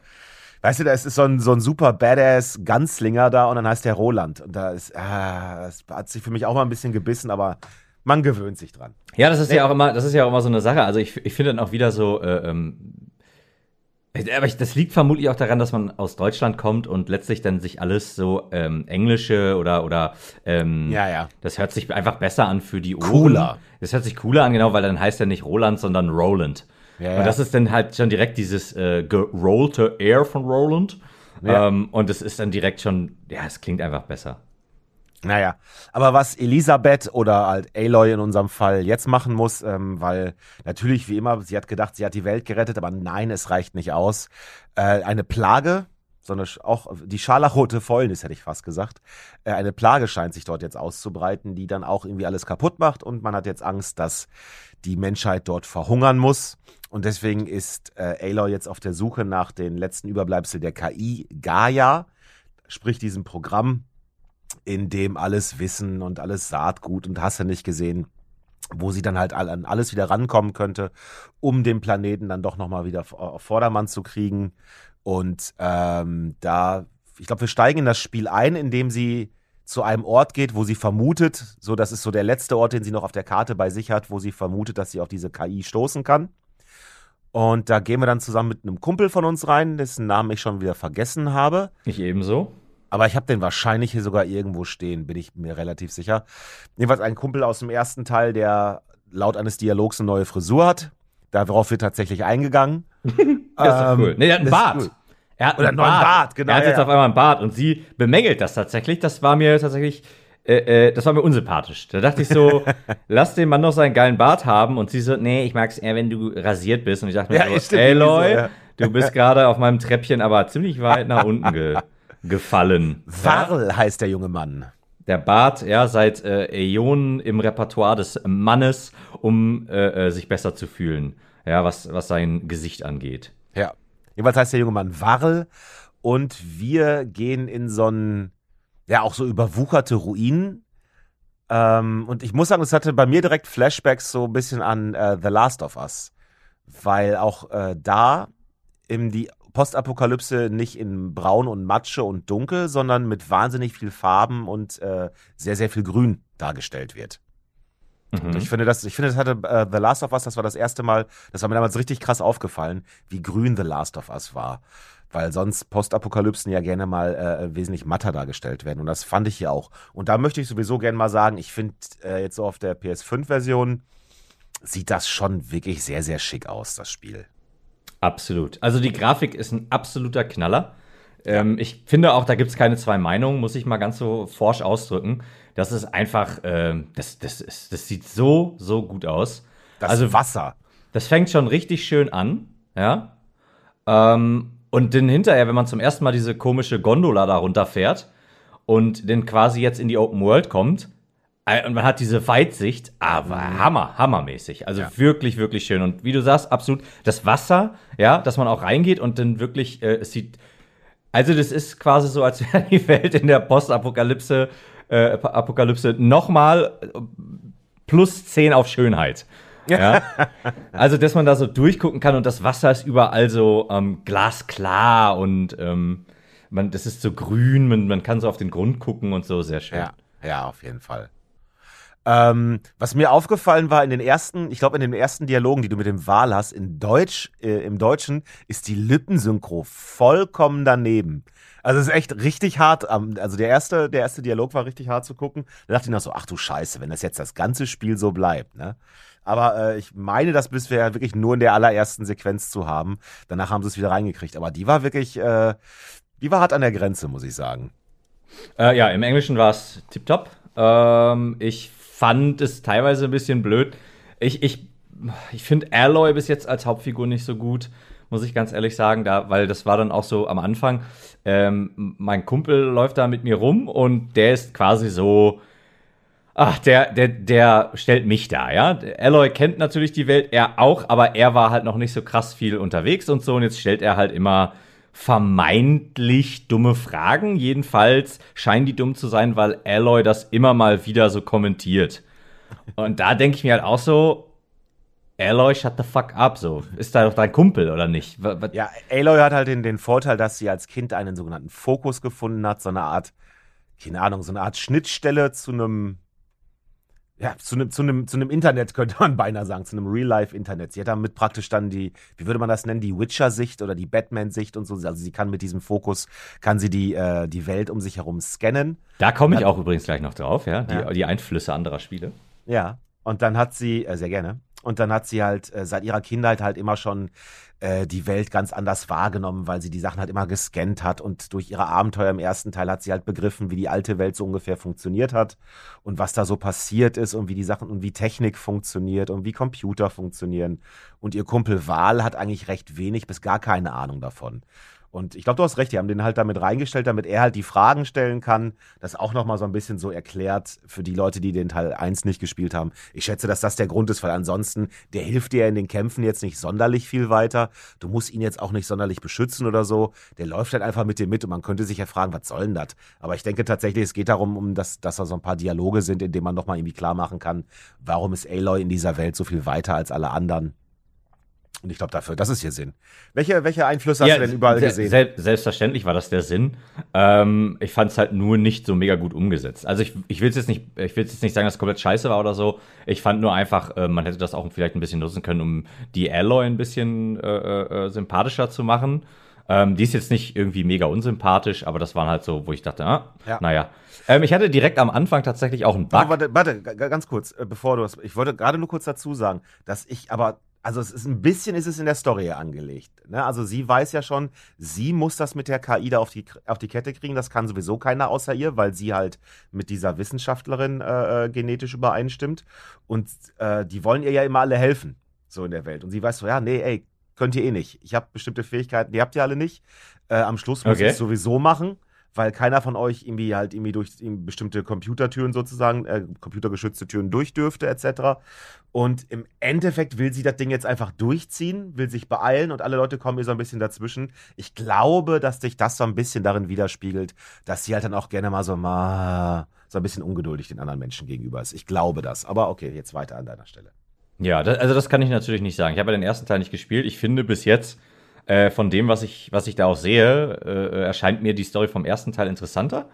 Weißt du, da ist so ein, so ein super Badass Ganzlinger da und dann heißt der Roland. Und da ist, ah, das hat sich für mich auch mal ein bisschen gebissen, aber man gewöhnt sich dran. Ja, das ist nee. ja auch immer, das ist ja auch immer so eine Sache. Also ich, ich finde dann auch wieder so, äh, ähm, aber ich, das liegt vermutlich auch daran, dass man aus Deutschland kommt und letztlich dann sich alles so ähm, englische oder oder ähm, ja ja. Das hört sich einfach besser an für die Ohren. Cooler. Das hört sich cooler an, genau, weil dann heißt er nicht Roland, sondern Roland. Ja, ja. Und das ist dann halt schon direkt dieses äh, gerollte Air von Roland. Ja. Ähm, und es ist dann direkt schon, ja, es klingt einfach besser. Naja, aber was Elisabeth oder halt Aloy in unserem Fall jetzt machen muss, ähm, weil natürlich wie immer, sie hat gedacht, sie hat die Welt gerettet, aber nein, es reicht nicht aus. Äh, eine Plage, sondern auch die scharlachrote Fäulnis, hätte ich fast gesagt. Äh, eine Plage scheint sich dort jetzt auszubreiten, die dann auch irgendwie alles kaputt macht und man hat jetzt Angst, dass die Menschheit dort verhungern muss. Und deswegen ist äh, Aloy jetzt auf der Suche nach den letzten Überbleibsel der KI Gaia, sprich diesem Programm, in dem alles Wissen und alles Saatgut und hast du nicht gesehen, wo sie dann halt an alles wieder rankommen könnte, um den Planeten dann doch nochmal wieder auf Vordermann zu kriegen. Und ähm, da, ich glaube, wir steigen in das Spiel ein, indem sie zu einem Ort geht, wo sie vermutet, so das ist so der letzte Ort, den sie noch auf der Karte bei sich hat, wo sie vermutet, dass sie auf diese KI stoßen kann. Und da gehen wir dann zusammen mit einem Kumpel von uns rein, dessen Namen ich schon wieder vergessen habe. Ich ebenso. Aber ich habe den wahrscheinlich hier sogar irgendwo stehen, bin ich mir relativ sicher. Jedenfalls ein Kumpel aus dem ersten Teil, der laut eines Dialogs eine neue Frisur hat. Darauf wird tatsächlich eingegangen. das ist ähm, cool. Nee, er hat einen Bart. Cool. Er hat Oder einen Bart. Bart, genau. Er hat jetzt ja. auf einmal einen Bart und sie bemängelt das tatsächlich. Das war mir tatsächlich äh, äh, das war mir unsympathisch. Da dachte ich so, lass den Mann doch seinen geilen Bart haben. Und sie so, nee, ich mag es eher, wenn du rasiert bist. Und ich dachte mir ja, so, ey, Loy, so, ja. du bist gerade auf meinem Treppchen aber ziemlich weit nach unten ge gefallen. Warl heißt der junge Mann. Der Bart, ja, seit äh, Äonen im Repertoire des Mannes, um äh, äh, sich besser zu fühlen. Ja, was, was sein Gesicht angeht. Ja. Jedenfalls heißt der junge Mann Warl. Und wir gehen in so ein ja auch so überwucherte Ruinen. Ähm, und ich muss sagen, es hatte bei mir direkt Flashbacks so ein bisschen an äh, The Last of Us. Weil auch äh, da in die Postapokalypse nicht in Braun und Matsche und Dunkel, sondern mit wahnsinnig viel Farben und äh, sehr, sehr viel Grün dargestellt wird. Mhm. Und ich finde, das, ich finde, das hatte äh, The Last of Us, das war das erste Mal, das war mir damals richtig krass aufgefallen, wie grün The Last of Us war weil sonst Postapokalypsen ja gerne mal äh, wesentlich matter dargestellt werden. Und das fand ich hier auch. Und da möchte ich sowieso gerne mal sagen, ich finde äh, jetzt so auf der PS5-Version sieht das schon wirklich sehr, sehr schick aus, das Spiel. Absolut. Also die Grafik ist ein absoluter Knaller. Ähm, ich finde auch, da gibt es keine zwei Meinungen, muss ich mal ganz so forsch ausdrücken. Das ist einfach, äh, das, das, ist, das sieht so, so gut aus. Das also Wasser. Das fängt schon richtig schön an, ja. Ähm, und dann hinterher, wenn man zum ersten Mal diese komische Gondola da runterfährt und dann quasi jetzt in die Open World kommt, Äh, und man hat diese Weitsicht, aber hammer, hammermäßig. Also ja. wirklich, wirklich schön. Und wie du sagst, absolut das Wasser, ja, dass man auch reingeht und dann wirklich, äh, es sieht, also das ist quasi so, als wäre die Welt in der Postapokalypse, äh, Apokalypse nochmal äh, plus 10 auf Schönheit. Ja? also, dass man da so durchgucken kann und das Wasser ist überall so ähm, glasklar und ähm, man, das ist so grün, man, man kann so auf den Grund gucken und so, sehr schön. Ja, ja auf jeden Fall. Ähm, was mir aufgefallen war in den ersten, ich glaube in den ersten Dialogen, die du mit dem Wal hast, in Deutsch, äh, im Deutschen ist die Lippensynchro vollkommen daneben. Also es ist echt richtig hart. Also der erste, der erste Dialog war richtig hart zu gucken. Da dachte ich noch so, ach du Scheiße, wenn das jetzt das ganze Spiel so bleibt, ne? Aber äh, ich meine, das bisher wirklich nur in der allerersten Sequenz zu haben. Danach haben sie es wieder reingekriegt. Aber die war wirklich, äh, die war hart an der Grenze, muss ich sagen. Äh, ja, im Englischen war es tipptopp. Ähm, ich fand es teilweise ein bisschen blöd. Ich, ich, ich finde Alloy bis jetzt als Hauptfigur nicht so gut, muss ich ganz ehrlich sagen, da, weil das war dann auch so am Anfang. Ähm, mein Kumpel läuft da mit mir rum und der ist quasi so. Ach, der, der, der stellt mich da, ja. Alloy kennt natürlich die Welt, er auch, aber er war halt noch nicht so krass viel unterwegs und so. Und jetzt stellt er halt immer vermeintlich dumme Fragen. Jedenfalls scheinen die dumm zu sein, weil Alloy das immer mal wieder so kommentiert. Und da denke ich mir halt auch so, Aloy, shut the fuck up, so. Ist da doch dein Kumpel, oder nicht? Ja, Aloy hat halt den, den Vorteil, dass sie als Kind einen sogenannten Fokus gefunden hat, so eine Art, keine Ahnung, so eine Art Schnittstelle zu einem ja, zu einem, zu, einem, zu einem Internet könnte man beinahe sagen, zu einem Real-Life-Internet. Sie hat damit praktisch dann die, wie würde man das nennen, die Witcher-Sicht oder die Batman-Sicht und so. Also sie kann mit diesem Fokus, kann sie die, äh, die Welt um sich herum scannen. Da komme ich auch übrigens gleich noch drauf, ja, die, ja. die Einflüsse anderer Spiele. Ja, und dann hat sie, äh, sehr gerne, und dann hat sie halt äh, seit ihrer Kindheit halt immer schon äh, die Welt ganz anders wahrgenommen, weil sie die Sachen halt immer gescannt hat und durch ihre Abenteuer im ersten Teil hat sie halt begriffen, wie die alte Welt so ungefähr funktioniert hat und was da so passiert ist und wie die Sachen und wie Technik funktioniert und wie Computer funktionieren. Und ihr Kumpel Wahl hat eigentlich recht wenig bis gar keine Ahnung davon. Und ich glaube, du hast recht, die haben den halt damit reingestellt, damit er halt die Fragen stellen kann. Das auch nochmal so ein bisschen so erklärt für die Leute, die den Teil 1 nicht gespielt haben. Ich schätze, dass das der Grund ist, weil ansonsten, der hilft dir in den Kämpfen jetzt nicht sonderlich viel weiter. Du musst ihn jetzt auch nicht sonderlich beschützen oder so. Der läuft halt einfach mit dir mit und man könnte sich ja fragen, was soll denn das? Aber ich denke tatsächlich, es geht darum, um das, dass da so ein paar Dialoge sind, in denen man nochmal irgendwie klar machen kann, warum ist Aloy in dieser Welt so viel weiter als alle anderen. Und ich glaube dafür, das ist hier Sinn. Welche, welche Einflüsse hast du denn überall gesehen? Se selbstverständlich war das der Sinn. Ähm, ich fand es halt nur nicht so mega gut umgesetzt. Also ich, ich will jetzt nicht, ich will jetzt nicht sagen, dass es komplett scheiße war oder so. Ich fand nur einfach, äh, man hätte das auch vielleicht ein bisschen nutzen können, um die Alloy ein bisschen äh, äh, äh, sympathischer zu machen. Ähm, die ist jetzt nicht irgendwie mega unsympathisch, aber das waren halt so, wo ich dachte, ah, ja. naja. Ähm, ich hatte direkt am Anfang tatsächlich auch einen Bug. Warte, warte, warte ganz kurz, äh, bevor du das. Ich wollte gerade nur kurz dazu sagen, dass ich aber also es ist ein bisschen ist es in der Story angelegt. Ne? Also sie weiß ja schon, sie muss das mit der KI da auf die, auf die Kette kriegen. Das kann sowieso keiner außer ihr, weil sie halt mit dieser Wissenschaftlerin äh, äh, genetisch übereinstimmt. Und äh, die wollen ihr ja immer alle helfen, so in der Welt. Und sie weiß so, ja, nee, ey, könnt ihr eh nicht. Ich habe bestimmte Fähigkeiten, die habt ihr alle nicht. Äh, am Schluss muss okay. ich es sowieso machen weil keiner von euch irgendwie halt irgendwie durch bestimmte Computertüren sozusagen, äh, computergeschützte Türen durchdürfte etc. Und im Endeffekt will sie das Ding jetzt einfach durchziehen, will sich beeilen und alle Leute kommen ihr so ein bisschen dazwischen. Ich glaube, dass sich das so ein bisschen darin widerspiegelt, dass sie halt dann auch gerne mal so mal so ein bisschen ungeduldig den anderen Menschen gegenüber ist. Ich glaube das. Aber okay, jetzt weiter an deiner Stelle. Ja, das, also das kann ich natürlich nicht sagen. Ich habe ja den ersten Teil nicht gespielt. Ich finde bis jetzt äh, von dem, was ich, was ich da auch sehe, äh, erscheint mir die Story vom ersten Teil interessanter.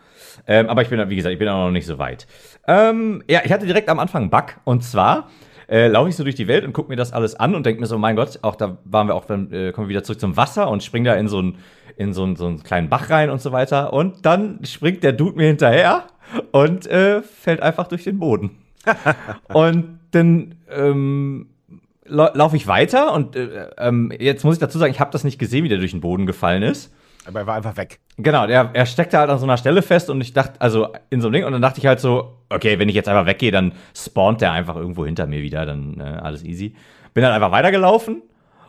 Ähm, aber ich bin, wie gesagt, ich bin auch noch nicht so weit. Ähm, ja, ich hatte direkt am Anfang einen Bug. Und zwar äh, laufe ich so durch die Welt und gucke mir das alles an und denke mir so, mein Gott, auch da waren wir auch, dann äh, kommen wir wieder zurück zum Wasser und springen da in so einen in so einen, so einen kleinen Bach rein und so weiter. Und dann springt der Dude mir hinterher und äh, fällt einfach durch den Boden. und dann ähm, laufe ich weiter und äh, ähm, jetzt muss ich dazu sagen, ich habe das nicht gesehen, wie der durch den Boden gefallen ist. Aber er war einfach weg. Genau, der, er steckte halt an so einer Stelle fest und ich dachte, also in so einem Ding, und dann dachte ich halt so, okay, wenn ich jetzt einfach weggehe, dann spawnt der einfach irgendwo hinter mir wieder, dann äh, alles easy. Bin dann einfach weitergelaufen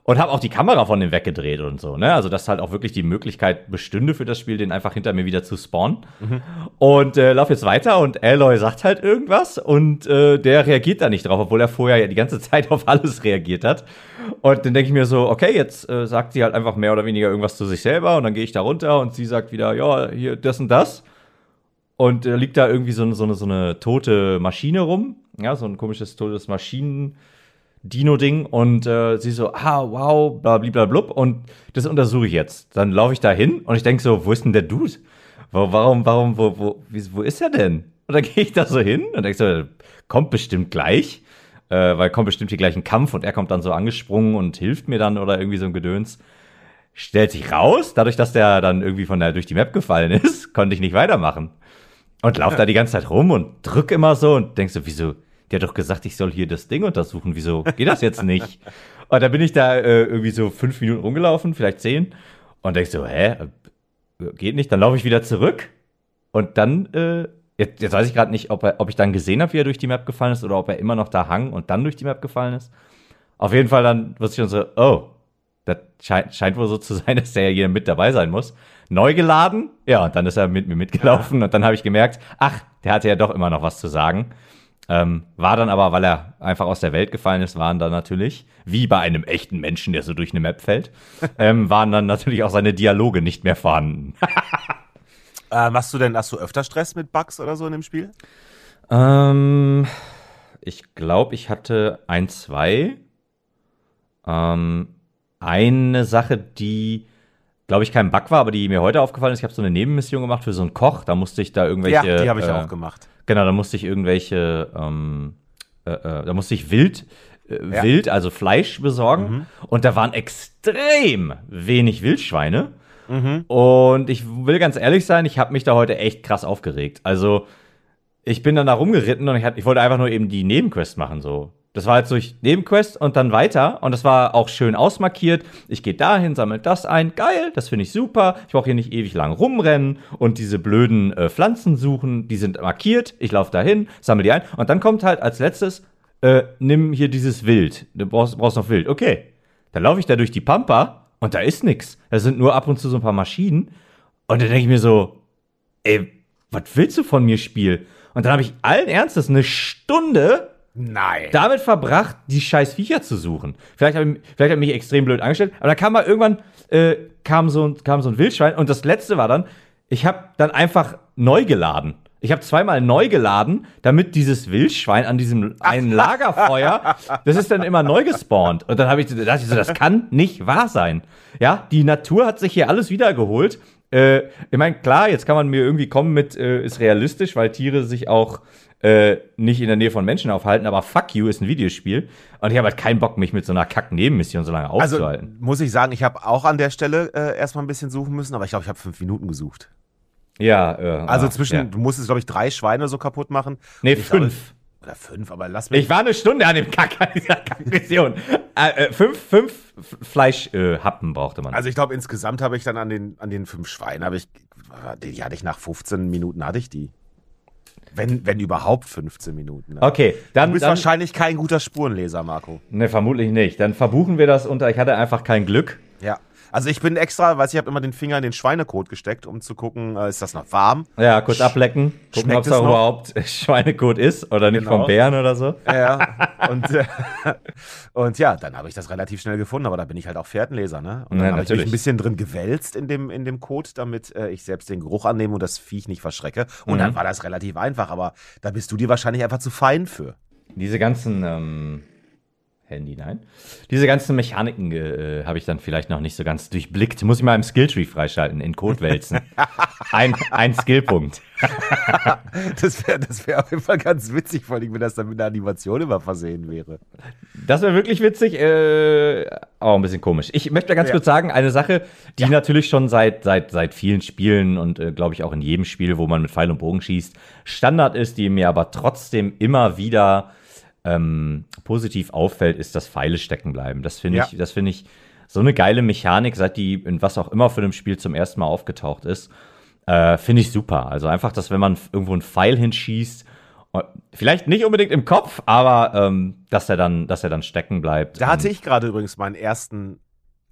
und habe auch die Kamera von dem weggedreht und so, ne? Also, dass halt auch wirklich die Möglichkeit bestünde für das Spiel, den einfach hinter mir wieder zu spawnen. Mhm. Und äh, lauf jetzt weiter und Aloy sagt halt irgendwas und äh, der reagiert da nicht drauf, obwohl er vorher ja die ganze Zeit auf alles reagiert hat. Und dann denke ich mir so, okay, jetzt äh, sagt sie halt einfach mehr oder weniger irgendwas zu sich selber und dann gehe ich da runter und sie sagt wieder, ja, hier das und das. Und äh, liegt da irgendwie so, so, eine, so eine tote Maschine rum. Ja, so ein komisches totes Maschinen. Dino-Ding und äh, sie so, ah, wow, bla, bla, bla, und das untersuche ich jetzt. Dann laufe ich da hin und ich denke so, wo ist denn der Dude? Warum, warum, wo, wo, wo ist er denn? Und dann gehe ich da so hin und denke so, kommt bestimmt gleich, äh, weil kommt bestimmt die gleichen Kampf und er kommt dann so angesprungen und hilft mir dann oder irgendwie so ein Gedöns. Stellt sich raus, dadurch, dass der dann irgendwie von der durch die Map gefallen ist, konnte ich nicht weitermachen. Und lauf ja. da die ganze Zeit rum und drück immer so und denkst so, wieso, der hat doch gesagt, ich soll hier das Ding untersuchen. Wieso geht das jetzt nicht? und da bin ich da äh, irgendwie so fünf Minuten rumgelaufen, vielleicht zehn. Und denk so, hä? Geht nicht. Dann laufe ich wieder zurück. Und dann, äh, jetzt, jetzt weiß ich gerade nicht, ob, er, ob ich dann gesehen habe, wie er durch die Map gefallen ist oder ob er immer noch da hang und dann durch die Map gefallen ist. Auf jeden Fall dann wusste ich schon so, oh, das scheint, scheint wohl so zu sein, dass der ja hier mit dabei sein muss. Neu geladen, ja, und dann ist er mit mir mitgelaufen ja. und dann habe ich gemerkt, ach, der hatte ja doch immer noch was zu sagen. Ähm, war dann aber, weil er einfach aus der Welt gefallen ist, waren dann natürlich, wie bei einem echten Menschen, der so durch eine Map fällt, ähm, waren dann natürlich auch seine Dialoge nicht mehr vorhanden. ähm, hast du denn, hast du öfter Stress mit Bugs oder so in dem Spiel? Ähm, ich glaube, ich hatte ein, zwei. Ähm, eine Sache, die, glaube ich, kein Bug war, aber die mir heute aufgefallen ist, ich habe so eine Nebenmission gemacht für so einen Koch. Da musste ich da irgendwelche. Ja, die habe ich äh, auch gemacht Genau, da musste ich irgendwelche, ähm, äh, äh, da musste ich Wild, äh, ja. Wild, also Fleisch besorgen. Mhm. Und da waren extrem wenig Wildschweine. Mhm. Und ich will ganz ehrlich sein, ich habe mich da heute echt krass aufgeregt. Also, ich bin dann da rumgeritten und ich, hat, ich wollte einfach nur eben die Nebenquest machen, so. Das war jetzt durch Nebenquest und dann weiter. Und das war auch schön ausmarkiert. Ich gehe dahin, sammle das ein. Geil, das finde ich super. Ich brauche hier nicht ewig lang rumrennen und diese blöden äh, Pflanzen suchen. Die sind markiert. Ich laufe dahin, sammle die ein. Und dann kommt halt als letztes, äh, nimm hier dieses Wild. Du brauchst, brauchst noch Wild. Okay. Dann laufe ich da durch die Pampa und da ist nichts. Da sind nur ab und zu so ein paar Maschinen. Und dann denke ich mir so, ey, was willst du von mir, Spiel? Und dann habe ich allen Ernstes eine Stunde Nein. Damit verbracht, die scheiß Viecher zu suchen. Vielleicht habe ich, vielleicht hab ich mich extrem blöd angestellt, aber dann kam mal irgendwann äh, kam, so ein, kam so ein Wildschwein und das letzte war dann, ich habe dann einfach neu geladen. Ich habe zweimal neu geladen, damit dieses Wildschwein an diesem einen Lagerfeuer, das ist dann immer neu gespawnt. Und dann habe ich, dachte ich so, das kann nicht wahr sein. Ja, die Natur hat sich hier alles wiedergeholt. Äh, ich meine, klar, jetzt kann man mir irgendwie kommen mit, äh, ist realistisch, weil Tiere sich auch äh, nicht in der Nähe von Menschen aufhalten, aber Fuck You ist ein Videospiel und ich habe halt keinen Bock, mich mit so einer Kack-Nebenmission so lange also, aufzuhalten. Also, muss ich sagen, ich habe auch an der Stelle äh, erstmal ein bisschen suchen müssen, aber ich glaube, ich habe fünf Minuten gesucht. Ja, äh, Also zwischen, ja. du musstest, glaube ich, drei Schweine so kaputt machen. Nee, fünf. Glaube, oder fünf, aber lass mich. Ich war eine Stunde an dem Kack, an dieser Kack-Mission. äh, äh, fünf, fünf Fleischhappen äh, brauchte man. Also ich glaube, insgesamt habe ich dann an den, an den fünf Schweinen, habe ich, die hatte ich nach 15 Minuten, hatte ich die. Wenn, wenn überhaupt 15 Minuten. Ne? Okay, dann. Du bist dann, wahrscheinlich kein guter Spurenleser, Marco. Ne, vermutlich nicht. Dann verbuchen wir das unter, ich hatte einfach kein Glück. Ja. Also ich bin extra, weiß ich, habe immer den Finger in den Schweinekot gesteckt, um zu gucken, äh, ist das noch warm? Ja, kurz ablecken, gucken, ob es auch überhaupt Schweinekot ist oder nicht genau. vom Bären oder so. Ja, und, äh, und ja, dann habe ich das relativ schnell gefunden, aber da bin ich halt auch Fährtenleser, ne? Und dann ja, habe ich mich ein bisschen drin gewälzt in dem, in dem Kot, damit äh, ich selbst den Geruch annehme und das Viech nicht verschrecke. Und mhm. dann war das relativ einfach, aber da bist du dir wahrscheinlich einfach zu fein für. Diese ganzen ähm Handy, nein. Diese ganzen Mechaniken äh, habe ich dann vielleicht noch nicht so ganz durchblickt. Muss ich mal im Skilltree freischalten, in Code wälzen. ein, ein Skillpunkt. das wäre das wär auf jeden Fall ganz witzig, vor allem, wenn das dann mit einer Animation immer versehen wäre. Das wäre wirklich witzig, äh, auch ein bisschen komisch. Ich möchte ganz ja. kurz sagen, eine Sache, die ja. natürlich schon seit, seit, seit vielen Spielen und äh, glaube ich auch in jedem Spiel, wo man mit Pfeil und Bogen schießt, Standard ist, die mir aber trotzdem immer wieder ähm, positiv auffällt, ist das Pfeile stecken bleiben. Das finde ja. ich, das finde ich so eine geile Mechanik, seit die in was auch immer für einem Spiel zum ersten Mal aufgetaucht ist. Äh, finde ich super. Also einfach, dass wenn man irgendwo einen Pfeil hinschießt Vielleicht nicht unbedingt im Kopf, aber ähm, dass er dann, dass er dann stecken bleibt. Da hatte ich gerade übrigens meinen ersten,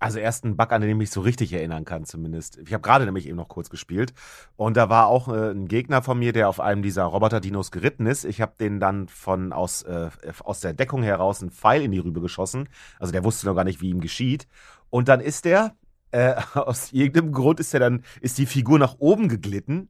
also ersten Bug, an den ich mich so richtig erinnern kann, zumindest. Ich habe gerade nämlich eben noch kurz gespielt und da war auch äh, ein Gegner von mir, der auf einem dieser Roboter-Dinos geritten ist. Ich habe den dann von aus, äh, aus der Deckung heraus einen Pfeil in die Rübe geschossen. Also der wusste noch gar nicht, wie ihm geschieht. Und dann ist der, äh, aus irgendeinem Grund ist er dann, ist die Figur nach oben geglitten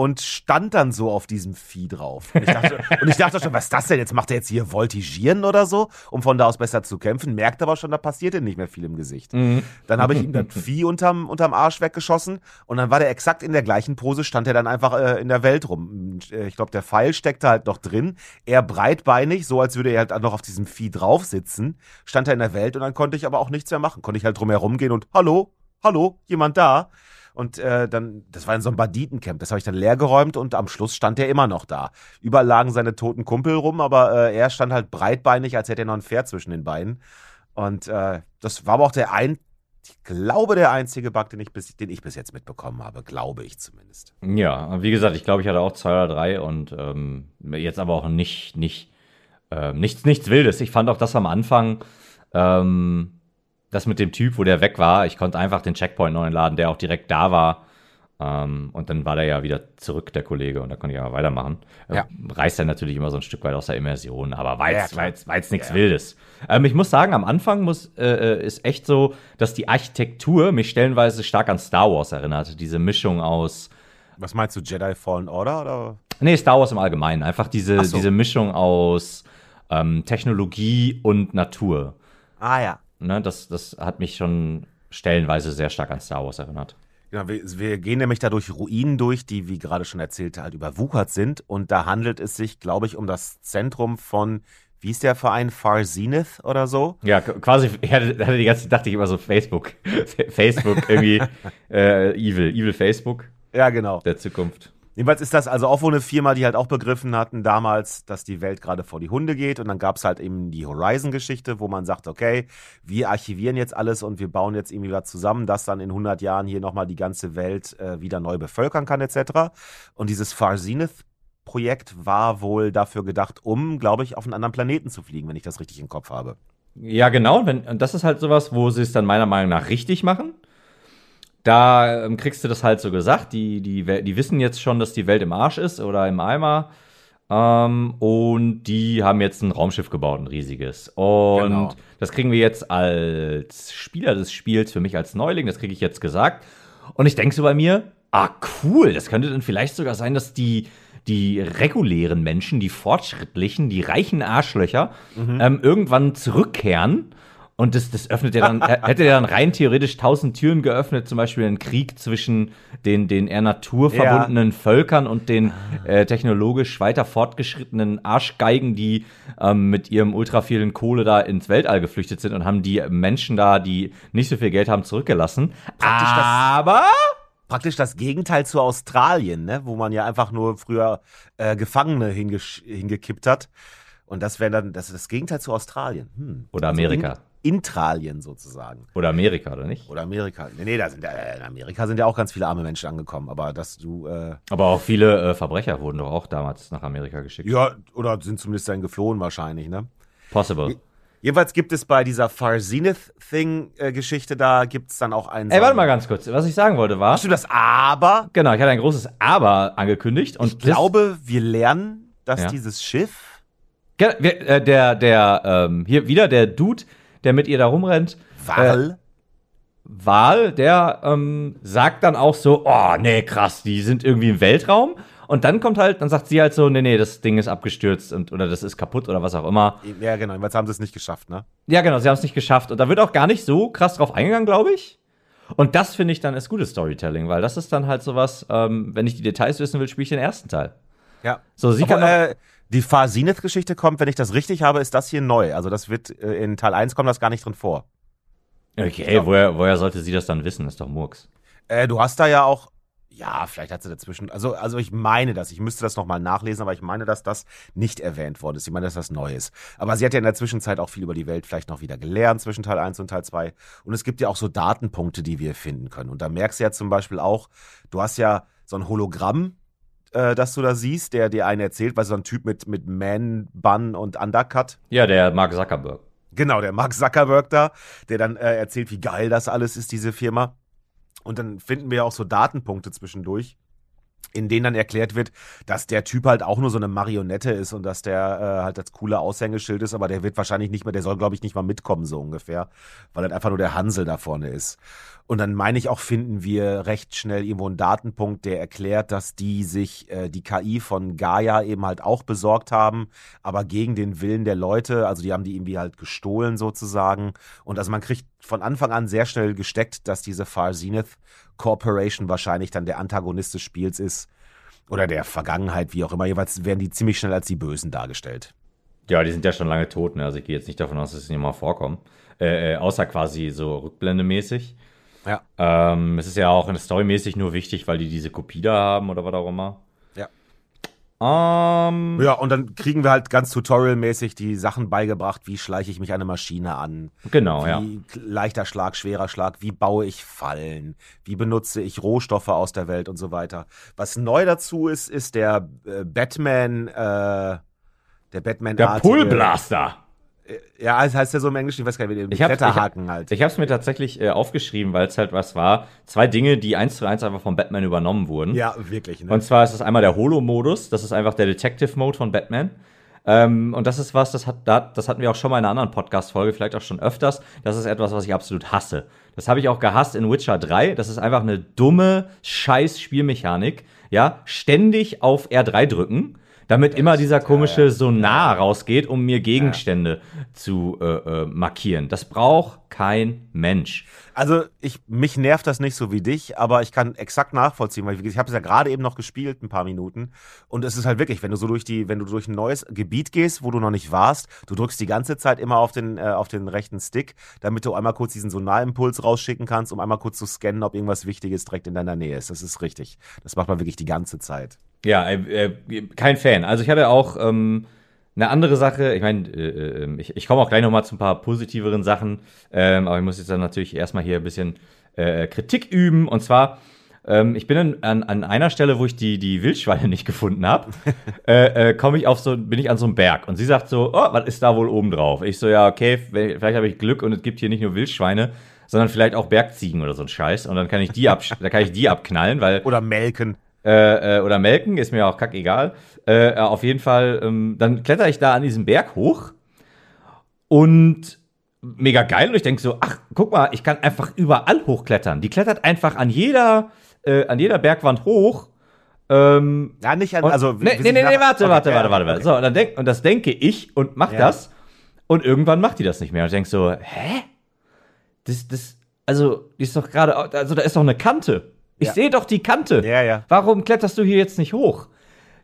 und stand dann so auf diesem Vieh drauf. Und ich, dachte, und ich dachte schon, was ist das denn? Jetzt macht er jetzt hier Voltigieren oder so, um von da aus besser zu kämpfen. Merkt aber schon, da passierte nicht mehr viel im Gesicht. Mhm. Dann habe ich ihm das Vieh unterm, unterm Arsch weggeschossen und dann war der exakt in der gleichen Pose, stand er dann einfach äh, in der Welt rum. Äh, ich glaube, der Pfeil steckte halt noch drin. Er breitbeinig, so als würde er halt noch auf diesem Vieh drauf sitzen, stand er in der Welt und dann konnte ich aber auch nichts mehr machen. Konnte ich halt drum herum gehen und hallo, hallo, jemand da? Und äh, dann, das war in so einem Banditencamp, das habe ich dann leer geräumt und am Schluss stand er immer noch da. Überall lagen seine toten Kumpel rum, aber äh, er stand halt breitbeinig, als hätte er noch ein Pferd zwischen den Beinen. Und äh, das war aber auch der ein, ich glaube, der einzige Bug, den ich, bis, den ich bis jetzt mitbekommen habe, glaube ich zumindest. Ja, wie gesagt, ich glaube, ich hatte auch zwei oder drei und ähm, jetzt aber auch nicht, nicht, äh, nichts, nichts Wildes. Ich fand auch das am Anfang, ähm, das mit dem Typ, wo der weg war, ich konnte einfach den Checkpoint neu laden, der auch direkt da war. Ähm, und dann war der ja wieder zurück, der Kollege, und da konnte ich aber weitermachen. Äh, ja. Reißt er natürlich immer so ein Stück weit aus der Immersion, aber war jetzt, ja, war jetzt, war jetzt nichts ja. Wildes. Ähm, ich muss sagen, am Anfang muss, äh, äh, ist echt so, dass die Architektur mich stellenweise stark an Star Wars erinnert. Diese Mischung aus. Was meinst du, Jedi Fallen Order? Oder? Nee, Star Wars im Allgemeinen. Einfach diese, so. diese Mischung aus ähm, Technologie und Natur. Ah ja. Ne, das, das hat mich schon stellenweise sehr stark an Star Wars erinnert. Genau, wir, wir, gehen nämlich da durch Ruinen durch, die, wie gerade schon erzählt, halt überwuchert sind. Und da handelt es sich, glaube ich, um das Zentrum von, wie ist der Verein, Far Zenith oder so? Ja, quasi, ich hatte, hatte die ganze Zeit, dachte ich immer so Facebook. Facebook irgendwie, äh, Evil, Evil Facebook. Ja, genau. Der Zukunft. Jedenfalls ist das also auch wohl eine Firma, die halt auch begriffen hatten damals, dass die Welt gerade vor die Hunde geht. Und dann gab es halt eben die Horizon-Geschichte, wo man sagt, okay, wir archivieren jetzt alles und wir bauen jetzt irgendwie was zusammen, dass dann in 100 Jahren hier nochmal die ganze Welt äh, wieder neu bevölkern kann etc. Und dieses Far Zenith Projekt war wohl dafür gedacht, um, glaube ich, auf einen anderen Planeten zu fliegen, wenn ich das richtig im Kopf habe. Ja, genau. und das ist halt sowas, wo sie es dann meiner Meinung nach richtig machen da ähm, kriegst du das halt so gesagt. Die, die, die wissen jetzt schon, dass die Welt im Arsch ist oder im Eimer. Ähm, und die haben jetzt ein Raumschiff gebaut, ein riesiges. Und genau. das kriegen wir jetzt als Spieler des Spiels, für mich als Neuling, das kriege ich jetzt gesagt. Und ich denke so bei mir, ah, cool, das könnte dann vielleicht sogar sein, dass die, die regulären Menschen, die fortschrittlichen, die reichen Arschlöcher mhm. ähm, irgendwann zurückkehren und das, das öffnet ja dann, hätte ja dann rein theoretisch tausend Türen geöffnet, zum Beispiel einen Krieg zwischen den, den eher naturverbundenen ja. Völkern und den äh, technologisch weiter fortgeschrittenen Arschgeigen, die ähm, mit ihrem ultra vielen Kohle da ins Weltall geflüchtet sind und haben die Menschen da, die nicht so viel Geld haben, zurückgelassen. Praktisch Aber praktisch das Gegenteil zu Australien, ne? wo man ja einfach nur früher äh, Gefangene hingekippt hat. Und das wäre dann das, das Gegenteil zu Australien. Hm. Oder Amerika. Also Intralien sozusagen. Oder Amerika, oder nicht? Oder Amerika. Nee, nee, da sind äh, in Amerika sind ja auch ganz viele arme Menschen angekommen, aber dass du. Äh, aber auch viele äh, Verbrecher wurden doch auch damals nach Amerika geschickt. Ja, oder sind zumindest dann geflohen wahrscheinlich, ne? Possible. Jedenfalls gibt es bei dieser Far Zenith-Thing-Geschichte, da gibt es dann auch einen. Ey, warte mal ganz kurz. Was ich sagen wollte war. Hast du das Aber? Genau, ich hatte ein großes Aber angekündigt. Und ich glaube, wir lernen, dass ja. dieses Schiff. Der, äh, der, der ähm, hier wieder der Dude, der mit ihr da rumrennt. Wahl? Äh, Wahl, der ähm, sagt dann auch so, oh, nee, krass, die sind irgendwie im Weltraum. Und dann kommt halt, dann sagt sie halt so, nee, nee, das Ding ist abgestürzt und, oder das ist kaputt oder was auch immer. Ja, genau, weil haben sie es nicht geschafft, ne? Ja, genau, sie haben es nicht geschafft. Und da wird auch gar nicht so krass drauf eingegangen, glaube ich. Und das finde ich dann ist gutes Storytelling, weil das ist dann halt sowas, ähm, wenn ich die Details wissen will, spiele ich den ersten Teil. Ja. So, sie Aber, kann. Äh, die Fasineth-Geschichte kommt, wenn ich das richtig habe, ist das hier neu. Also das wird äh, in Teil 1 kommt das gar nicht drin vor. Okay, woher, woher sollte sie das dann wissen? Das ist doch Murks. Äh, du hast da ja auch, ja, vielleicht hat sie dazwischen, also, also ich meine das, ich müsste das nochmal nachlesen, aber ich meine, dass das nicht erwähnt worden ist. Ich meine, dass das neu ist. Aber sie hat ja in der Zwischenzeit auch viel über die Welt vielleicht noch wieder gelernt zwischen Teil 1 und Teil 2. Und es gibt ja auch so Datenpunkte, die wir finden können. Und da merkst du ja zum Beispiel auch, du hast ja so ein Hologramm äh, das du da siehst, der dir einen erzählt, weil so ein Typ mit, mit Man, Bun und Undercut. Ja, der Mark Zuckerberg. Genau, der Mark Zuckerberg da, der dann äh, erzählt, wie geil das alles ist, diese Firma. Und dann finden wir auch so Datenpunkte zwischendurch in denen dann erklärt wird, dass der Typ halt auch nur so eine Marionette ist und dass der äh, halt das coole Aushängeschild ist, aber der wird wahrscheinlich nicht mehr, der soll glaube ich nicht mal mitkommen so ungefähr, weil halt einfach nur der Hansel da vorne ist. Und dann meine ich auch, finden wir recht schnell irgendwo einen Datenpunkt, der erklärt, dass die sich äh, die KI von Gaia eben halt auch besorgt haben, aber gegen den Willen der Leute, also die haben die irgendwie halt gestohlen sozusagen. Und also man kriegt von Anfang an sehr schnell gesteckt, dass diese Far Zenith Corporation wahrscheinlich dann der Antagonist des Spiels ist. Oder der Vergangenheit, wie auch immer. Jeweils werden die ziemlich schnell als die Bösen dargestellt. Ja, die sind ja schon lange tot, ne? Also ich gehe jetzt nicht davon aus, dass sie nicht mal vorkommen. Äh, äh, außer quasi so rückblendemäßig. Ja. Ähm, es ist ja auch storymäßig nur wichtig, weil die diese Kopie da haben oder was auch immer. Ja. Ähm, Ja, und dann kriegen wir halt ganz tutorialmäßig die Sachen beigebracht, wie schleiche ich mich eine Maschine an, genau, wie ja. leichter Schlag, schwerer Schlag, wie baue ich Fallen, wie benutze ich Rohstoffe aus der Welt und so weiter. Was neu dazu ist, ist der äh, Batman, äh, der Batman Der Pullblaster. Ja, das heißt ja so im Englischen, ich weiß gar nicht, wie der Ich hab's- Kletterhaken halt. Ich habe es mir tatsächlich äh, aufgeschrieben, weil es halt was war. Zwei Dinge, die eins zu eins einfach von Batman übernommen wurden. ja, wirklich, ne? Und zwar ist es einmal der Holo-Modus, das ist einfach der Detective-Mode von Batman. Ähm, und das ist was, das, hat, da- das hatten wir auch schon mal in einer anderen Podcast-Folge, vielleicht auch schon öfters. Das ist etwas, was ich absolut hasse. Das habe ich auch gehasst in Witcher 3. Das ist einfach eine dumme Scheiß-Spielmechanik. Ja, ständig auf R3 drücken, damit immer dieser komische Sonar rausgeht, um mir Gegenstände zu äh, äh, markieren. Das braucht kein Mensch. Also ich, mich nervt das nicht so wie dich, aber ich kann exakt nachvollziehen, weil gesagt, ich habe es ja gerade eben noch gespielt, ein paar Minuten. Und es ist halt wirklich, wenn du so durch die, wenn du durch ein neues Gebiet gehst, wo du noch nicht warst, du drückst die ganze Zeit immer auf den, äh, auf den rechten Stick, damit du einmal kurz diesen Sonarimpuls rausschicken kannst, um einmal kurz zu scannen, ob irgendwas Wichtiges direkt in deiner Nähe ist. Das ist richtig. Das macht man wirklich die ganze Zeit. Ja, äh, äh, kein Fan. Also ich hatte auch ähm, eine andere Sache. Ich meine, äh, äh, ich, ich komme auch gleich noch mal zu ein paar positiveren Sachen. Ähm, aber ich muss jetzt dann natürlich erstmal hier ein bisschen äh, Kritik üben. Und zwar, ähm, ich bin an, an, an einer Stelle, wo ich die, die Wildschweine nicht gefunden habe, äh, äh, komme ich auf so, bin ich an so einem Berg. Und sie sagt so, oh, was ist da wohl oben drauf? Ich so, ja, okay, vielleicht habe ich Glück und es gibt hier nicht nur Wildschweine, sondern vielleicht auch Bergziegen oder so ein Scheiß. Und dann kann ich die, ab, da kann ich die abknallen, weil Oder melken. Äh, äh, oder melken, ist mir auch kackegal. Äh, äh, auf jeden Fall, ähm, dann kletter ich da an diesem Berg hoch und mega geil. Und ich denke so, ach, guck mal, ich kann einfach überall hochklettern. Die klettert einfach an jeder, äh, an jeder Bergwand hoch. Ähm, Ja, nicht an, und, also. nee, nee, nee, nee, warte, Okay, warte, warte, warte, warte. okay. So, und, dann denk, und das denke ich und mach Ja. das. Und irgendwann macht die das nicht mehr. Und ich denke so, hä? Das, das, also, die ist doch gerade, also da ist doch eine Kante. Ich Ja. sehe doch die Kante. Ja, ja. Warum kletterst du hier jetzt nicht hoch?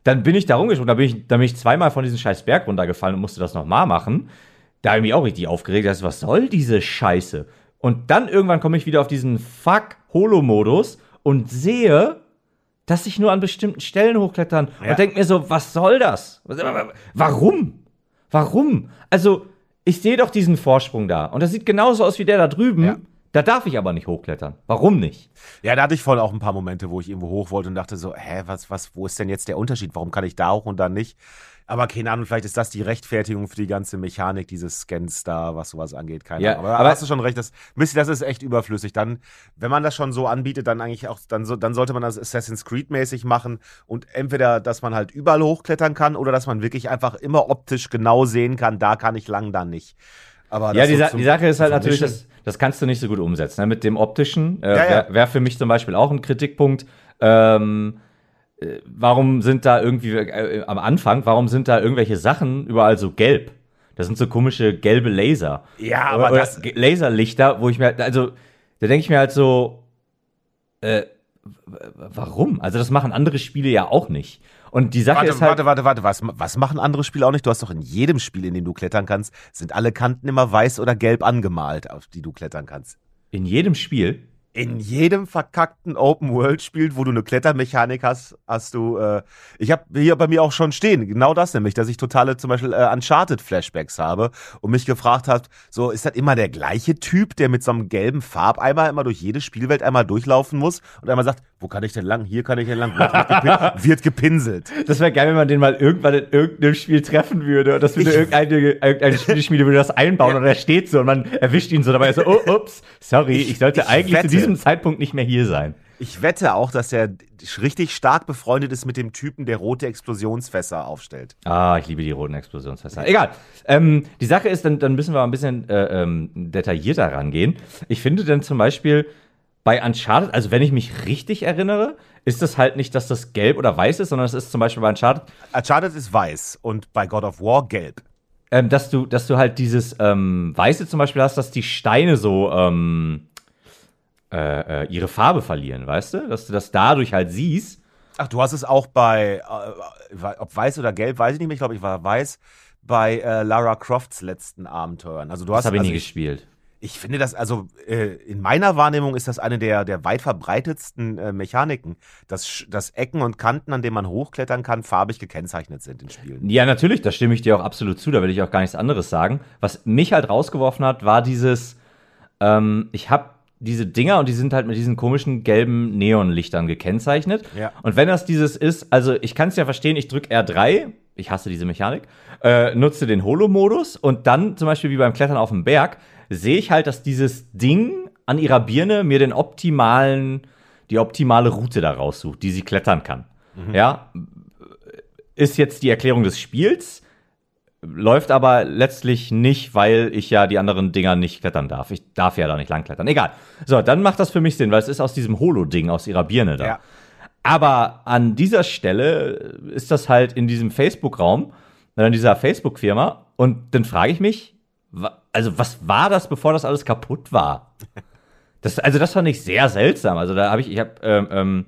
Dann bin ich da rumgesprungen, da bin ich, da bin ich zweimal von diesem scheiß Berg runtergefallen und musste das nochmal machen. Da habe ich mich auch richtig aufgeregt. Das, was soll diese Scheiße? Und dann irgendwann komme ich wieder auf diesen Fuck-Holo-Modus und sehe, dass ich nur an bestimmten Stellen hochklettern Ja. und denke mir so, was soll das? Warum? Warum? Also, ich sehe doch diesen Vorsprung da und das sieht genauso aus wie der da drüben. Ja. Da darf ich aber nicht hochklettern. Warum nicht? Ja, da hatte ich voll auch ein paar Momente, wo ich irgendwo hoch wollte und dachte so, hä, was, was, wo ist denn jetzt der Unterschied? Warum kann ich da hoch und da nicht? Aber keine Ahnung, vielleicht ist das die Rechtfertigung für die ganze Mechanik dieses Scans da, was sowas angeht. Keine Ja, Ahnung. Aber, aber- hast du schon recht, das, Mist, das ist echt überflüssig. Dann, wenn man das schon so anbietet, dann eigentlich auch, dann, so, dann sollte man das Assassin's Creed-mäßig machen und entweder, dass man halt überall hochklettern kann oder dass man wirklich einfach immer optisch genau sehen kann, da kann ich lang, da nicht. Aber Ja, die, so Sa die Sache ist halt natürlich, das, das kannst du nicht so gut umsetzen. Ne? Mit dem optischen äh, Ja, ja. wäre wär für mich zum Beispiel auch ein Kritikpunkt. Ähm, äh, warum sind da irgendwie äh, am Anfang, warum sind da irgendwelche Sachen überall so gelb? Das sind so komische gelbe Laser. Ja, aber oder das, Laserlichter, wo ich mir, also, da denke ich mir halt so, äh, warum? Also, das machen andere Spiele ja auch nicht. Und die Sache Warte, ist halt. warte, warte, warte, was, was machen andere Spiele auch nicht? Du hast doch in jedem Spiel, in dem du klettern kannst, sind alle Kanten immer weiß oder gelb angemalt, auf die du klettern kannst. In jedem Spiel. In jedem verkackten Open-World-Spiel, wo du eine Klettermechanik hast, hast du, äh, ich habe hier bei mir auch schon stehen, genau das nämlich, dass ich totale zum Beispiel äh, Uncharted-Flashbacks habe und mich gefragt habe, so, ist das immer der gleiche Typ, der mit so einem gelben Farbeimer immer durch jede Spielwelt einmal durchlaufen muss und einmal sagt, Wo kann ich denn lang? Hier kann ich denn lang. Wird, gepi wird gepinselt. Das wäre geil, wenn man den mal irgendwann in irgendeinem Spiel treffen würde. Und das würde Ich- irgendeine, irgendeine Spielschmiede würde das einbauen Ja. und er steht so und man erwischt ihn so dabei so, oh, ups, sorry, ich, Ich- sollte ich eigentlich wette. zu diesem Zeitpunkt nicht mehr hier sein. Ich wette auch, dass er richtig stark befreundet ist mit dem Typen, der rote Explosionsfässer aufstellt. Ah, ich liebe die roten Explosionsfässer. Egal. Ähm, die Sache ist, dann, dann müssen wir mal ein bisschen äh, ähm, detaillierter rangehen. Ich finde dann zum Beispiel bei Uncharted, also wenn ich mich richtig erinnere, ist das halt nicht, dass das gelb oder weiß ist, sondern es ist zum Beispiel bei Uncharted, Uncharted ist weiß und bei God of War gelb. ähm, dass du, dass du halt dieses ähm, Weiße zum Beispiel hast, dass die Steine so ähm, äh, äh, ihre Farbe verlieren, weißt du? Dass du das dadurch halt siehst. Ach, du hast es auch bei, äh, ob weiß oder gelb, weiß ich nicht mehr. Ich glaube, ich war weiß bei äh, Lara Crofts letzten Abenteuern. Also du Das hast habe ich also nie gespielt. Ich finde das, also äh, in meiner Wahrnehmung ist das eine der, der weit verbreitetsten äh, Mechaniken, dass, dass Ecken und Kanten, an denen man hochklettern kann, farbig gekennzeichnet sind in Spielen. Ja, natürlich, da stimme ich dir auch absolut zu, da will ich auch gar nichts anderes sagen. Was mich halt rausgeworfen hat, war dieses, ähm, ich habe diese Dinger und die sind halt mit diesen komischen gelben Neonlichtern gekennzeichnet. Ja. Und wenn das dieses ist, also ich kann es ja verstehen, ich drücke R3, ich hasse diese Mechanik, äh, nutze den Holo-Modus und dann zum Beispiel wie beim Klettern auf dem Berg, sehe ich halt, dass dieses Ding an ihrer Birne mir den optimalen, die optimale Route da raussucht, die sie klettern kann. Ja, ist jetzt die Erklärung des Spiels, läuft aber letztlich nicht, weil ich ja die anderen Dinger nicht klettern darf. Ich darf ja da nicht lang klettern. Egal. So, dann macht das für mich Sinn, weil es ist aus diesem Holo-Ding, aus ihrer Birne da. Ja. Aber an dieser Stelle ist das halt in diesem Facebook-Raum, in dieser Facebook-Firma. Und dann frage ich mich, also was war das, bevor das alles kaputt war? Das, also das fand ich sehr seltsam. Also da habe ich, ich habe ähm, ähm,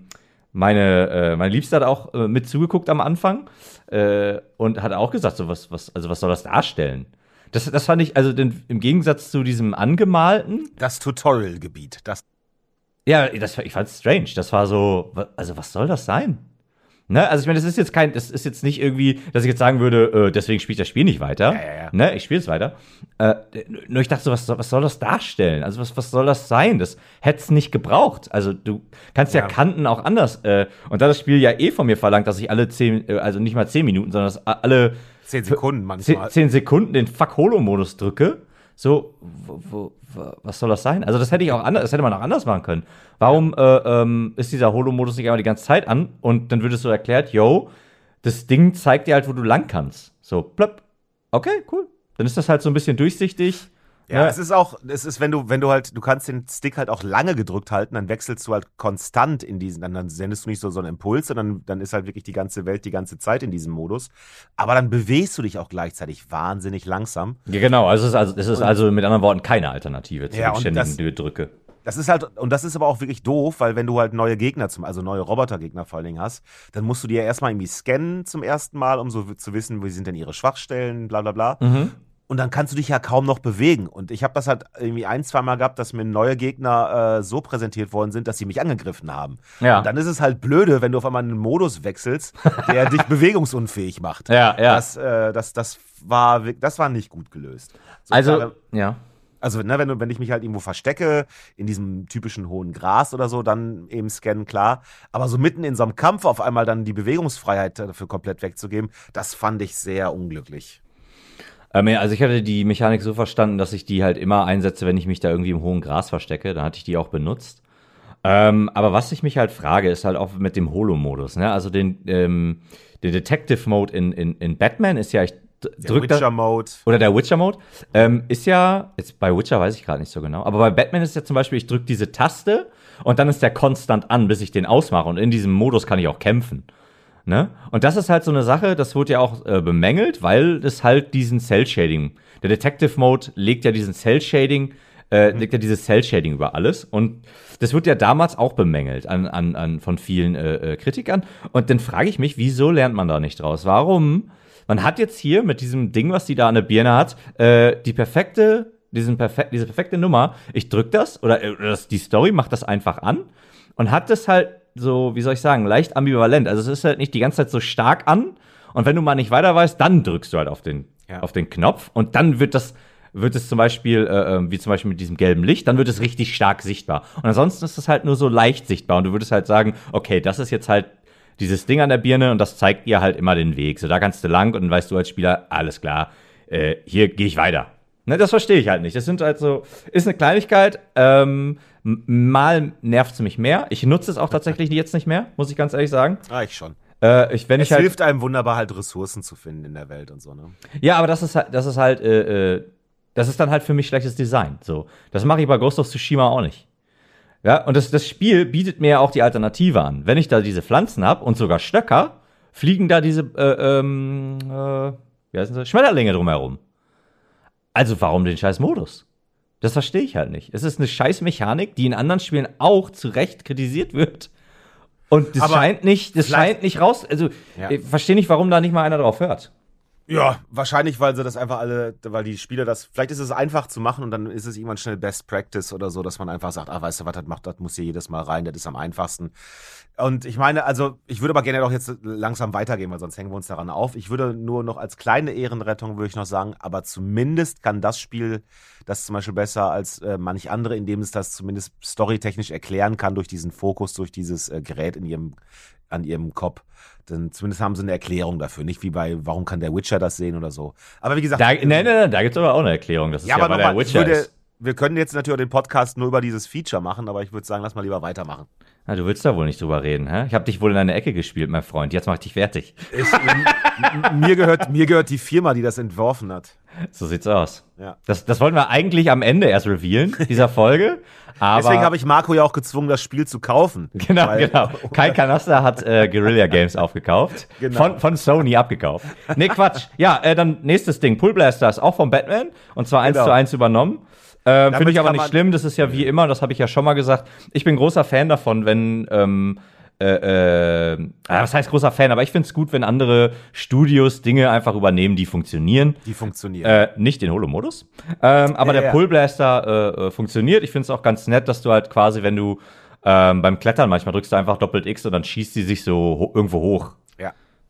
meine, äh, meine Liebste hat auch äh, mit zugeguckt am Anfang äh, und hat auch gesagt, so was, was, also was soll das darstellen? Das, das fand ich, also den, im Gegensatz zu diesem angemalten, Das Tutorial-Gebiet, das ja, das, ich fand's strange. Das war so, also was soll das sein? Ne? Also ich meine, das ist jetzt kein, das ist jetzt nicht irgendwie, dass ich jetzt sagen würde, äh, deswegen spiele ich das Spiel nicht weiter. Ja, ja, ja. Ne? Ich spiele es weiter. Äh, nur ich dachte so, was, soll- was soll das darstellen? Also was, was soll das sein? Das hätte es nicht gebraucht. Also du kannst ja. Kanten auch anders. Äh, und da das Spiel ja eh von mir verlangt, dass ich alle zehn, äh, also nicht mal zehn Minuten, sondern dass alle zehn Sekunden zehn, manchmal. zehn Sekunden den Fuck-Holo-Modus drücke, so, wo, wo, was soll das sein? Also das hätte ich auch anders, das hätte man auch anders machen können. Warum äh, ähm, ist dieser Holo-Modus nicht einmal die ganze Zeit an und dann wird es so erklärt, yo, das Ding zeigt dir halt, wo du lang kannst. So, plöpp. Okay, cool. Dann ist das halt so ein bisschen durchsichtig. Ja, Ne? es ist auch, es ist, wenn du, wenn du halt, du kannst den Stick halt auch lange gedrückt halten, dann wechselst du halt konstant in diesen, dann, dann sendest du nicht so, so einen Impuls, sondern dann ist halt wirklich die ganze Welt die ganze Zeit in diesem Modus. Aber dann bewegst du dich auch gleichzeitig wahnsinnig langsam. Ja, genau. Also es ist also, es ist also mit anderen Worten keine Alternative zu Ja, ständigen Drücke. Das ist halt, und das ist aber auch wirklich doof, weil wenn du halt neue Gegner zum, also neue Robotergegner vor allen Dingen hast, dann musst du die ja erstmal irgendwie scannen zum ersten Mal, um so zu wissen, wie sind denn ihre Schwachstellen, bla bla bla. Mhm. Und dann kannst du dich ja kaum noch bewegen. Und ich habe das halt irgendwie ein, zwei Mal gehabt, dass mir neue Gegner äh, so präsentiert worden sind, dass sie mich angegriffen haben. Ja. Und dann ist es halt blöde, wenn du auf einmal einen Modus wechselst, der dich bewegungsunfähig macht. Ja, ja. Das, äh, das, das, war, das war nicht gut gelöst. So also, gerade- ja. also, ne, wenn, wenn ich mich halt irgendwo verstecke, in diesem typischen hohen Gras oder so, dann eben scannen, klar. Aber so mitten in so einem Kampf auf einmal dann die Bewegungsfreiheit dafür komplett wegzugeben, das fand ich sehr unglücklich. Ähm, also ich hatte die Mechanik so verstanden, dass ich die halt immer einsetze, wenn ich mich da irgendwie im hohen Gras verstecke. Dann hatte ich die auch benutzt. Ähm, aber was ich mich halt frage, ist halt auch mit dem Holo-Modus. Ne? Also den, ähm, der Detective-Mode in, in, in Batman ist ja, ich d- Der drück da, Witcher-Mode. oder der Witcher-Mode, ähm, ist ja, jetzt bei Witcher weiß ich gerade nicht so genau, aber bei Batman ist ja zum Beispiel, ich drücke diese Taste und dann ist der konstant an, bis ich den ausmache. Und in diesem Modus kann ich auch kämpfen. Ne? Und das ist halt so eine Sache, das wurde ja auch äh, bemängelt, weil es halt diesen Cell-Shading, der Detective-Mode legt ja diesen Cell-Shading, äh, legt ja dieses Cell-Shading über alles. Und das wird ja damals auch bemängelt an, an, an, von vielen äh, äh, Kritikern. Und dann frage ich mich, wieso lernt man da nicht draus? Warum? Man hat jetzt hier mit diesem Ding, was die da an der Birne hat, äh, die perfekte, diesen perfek diese perfekte Nummer. Ich drück das oder, äh, oder das, die Story macht das einfach an und hat das halt so, wie soll ich sagen, leicht ambivalent. Also es ist halt nicht die ganze Zeit so stark an und wenn du mal nicht weiter weißt, dann drückst du halt auf den, Ja. auf den Knopf und dann wird das wird es zum Beispiel, äh, ähm, wie zum Beispiel mit diesem gelben Licht, dann wird es richtig stark sichtbar. Und ansonsten ist es halt nur so leicht sichtbar. Und du würdest halt sagen, okay, das ist jetzt halt dieses Ding an der Birne und das zeigt dir halt immer den Weg. So, da kannst du lang und dann weißt du als Spieler, alles klar, äh, hier gehe ich weiter. Ne, das verstehe ich halt nicht. Das sind halt so, ist eine Kleinigkeit. Ähm, mal nervt es mich mehr. Ich nutze es auch tatsächlich jetzt nicht mehr, muss ich ganz ehrlich sagen. Ah, ich schon. Äh, ich, wenn es ich halt, hilft einem wunderbar, halt Ressourcen zu finden in der Welt und so, ne? Ja, aber das ist halt, das ist halt, äh, äh, das ist dann halt für mich schlechtes Design. So, das mache ich bei Ghost of Tsushima auch nicht. Ja, und das, das Spiel bietet mir ja auch die Alternative an. Wenn ich da diese Pflanzen habe und sogar Stöcker, fliegen da diese, äh, ähm, äh, wie heißen sie, Schmetterlinge drumherum. Also warum den scheiß Modus? Das verstehe ich halt nicht. Es ist eine scheiß Mechanik, die in anderen Spielen auch zu Recht kritisiert wird. Und das Aber scheint nicht, das scheint nicht raus. Also, Ja. ich verstehe nicht, warum da nicht mal einer drauf hört. Ja, wahrscheinlich, weil sie das einfach alle, weil die Spieler das, vielleicht ist es einfach zu machen und dann ist es irgendwann schnell Best Practice oder so, dass man einfach sagt, ah, weißt du was, das macht, das muss hier jedes Mal rein, das ist am einfachsten. Und ich meine, also, ich würde aber gerne doch jetzt langsam weitergehen, weil sonst hängen wir uns daran auf. Ich würde nur noch als kleine Ehrenrettung, würde ich noch sagen, aber zumindest kann das Spiel das zum Beispiel besser als äh, manch andere, indem es das zumindest storytechnisch erklären kann durch diesen Fokus, durch dieses äh, Gerät in ihrem, an ihrem Kopf. Denn zumindest haben sie eine Erklärung dafür. Nicht wie bei, warum kann der Witcher das sehen oder so. Aber wie gesagt, Da, nee, nee, nee, da gibt es aber auch eine Erklärung. Das ist ja, ja, aber weil der ich Witcher würde, wir können jetzt natürlich den Podcast nur über dieses Feature machen, aber ich würde sagen, lass mal lieber weitermachen. Na, du willst da wohl nicht drüber reden, hä? Ich habe dich wohl in eine Ecke gespielt, mein Freund. Jetzt mach ich dich fertig. Ich, mir, gehört, mir gehört die Firma, die das entworfen hat. So sieht's aus. Ja. Das, das wollten wir eigentlich am Ende erst revealen, dieser Folge. Aber Deswegen habe ich Marco ja auch gezwungen, das Spiel zu kaufen. Genau, Weil- genau. Kai Canaster hat äh, Guerilla Games aufgekauft. Genau. Von, von Sony abgekauft. Nee, Quatsch. Ja, äh, dann nächstes Ding. Pool Blaster ist auch von Batman. Und zwar eins Genau. zu eins übernommen. Ähm, Finde ich aber nicht schlimm. Das ist ja wie immer, das habe ich ja schon mal gesagt. Ich bin großer Fan davon, wenn ähm, äh, äh, ah, was heißt großer Fan, aber ich finde es gut, wenn andere Studios Dinge einfach übernehmen, die funktionieren. Die funktionieren. Äh, nicht den Holo-Modus. Ähm, aber Ja, der ja. Pull Blaster äh, äh, funktioniert. Ich finde es auch ganz nett, dass du halt quasi, wenn du ähm, beim Klettern manchmal drückst du einfach Doppelt X und dann schießt die sich so ho irgendwo hoch.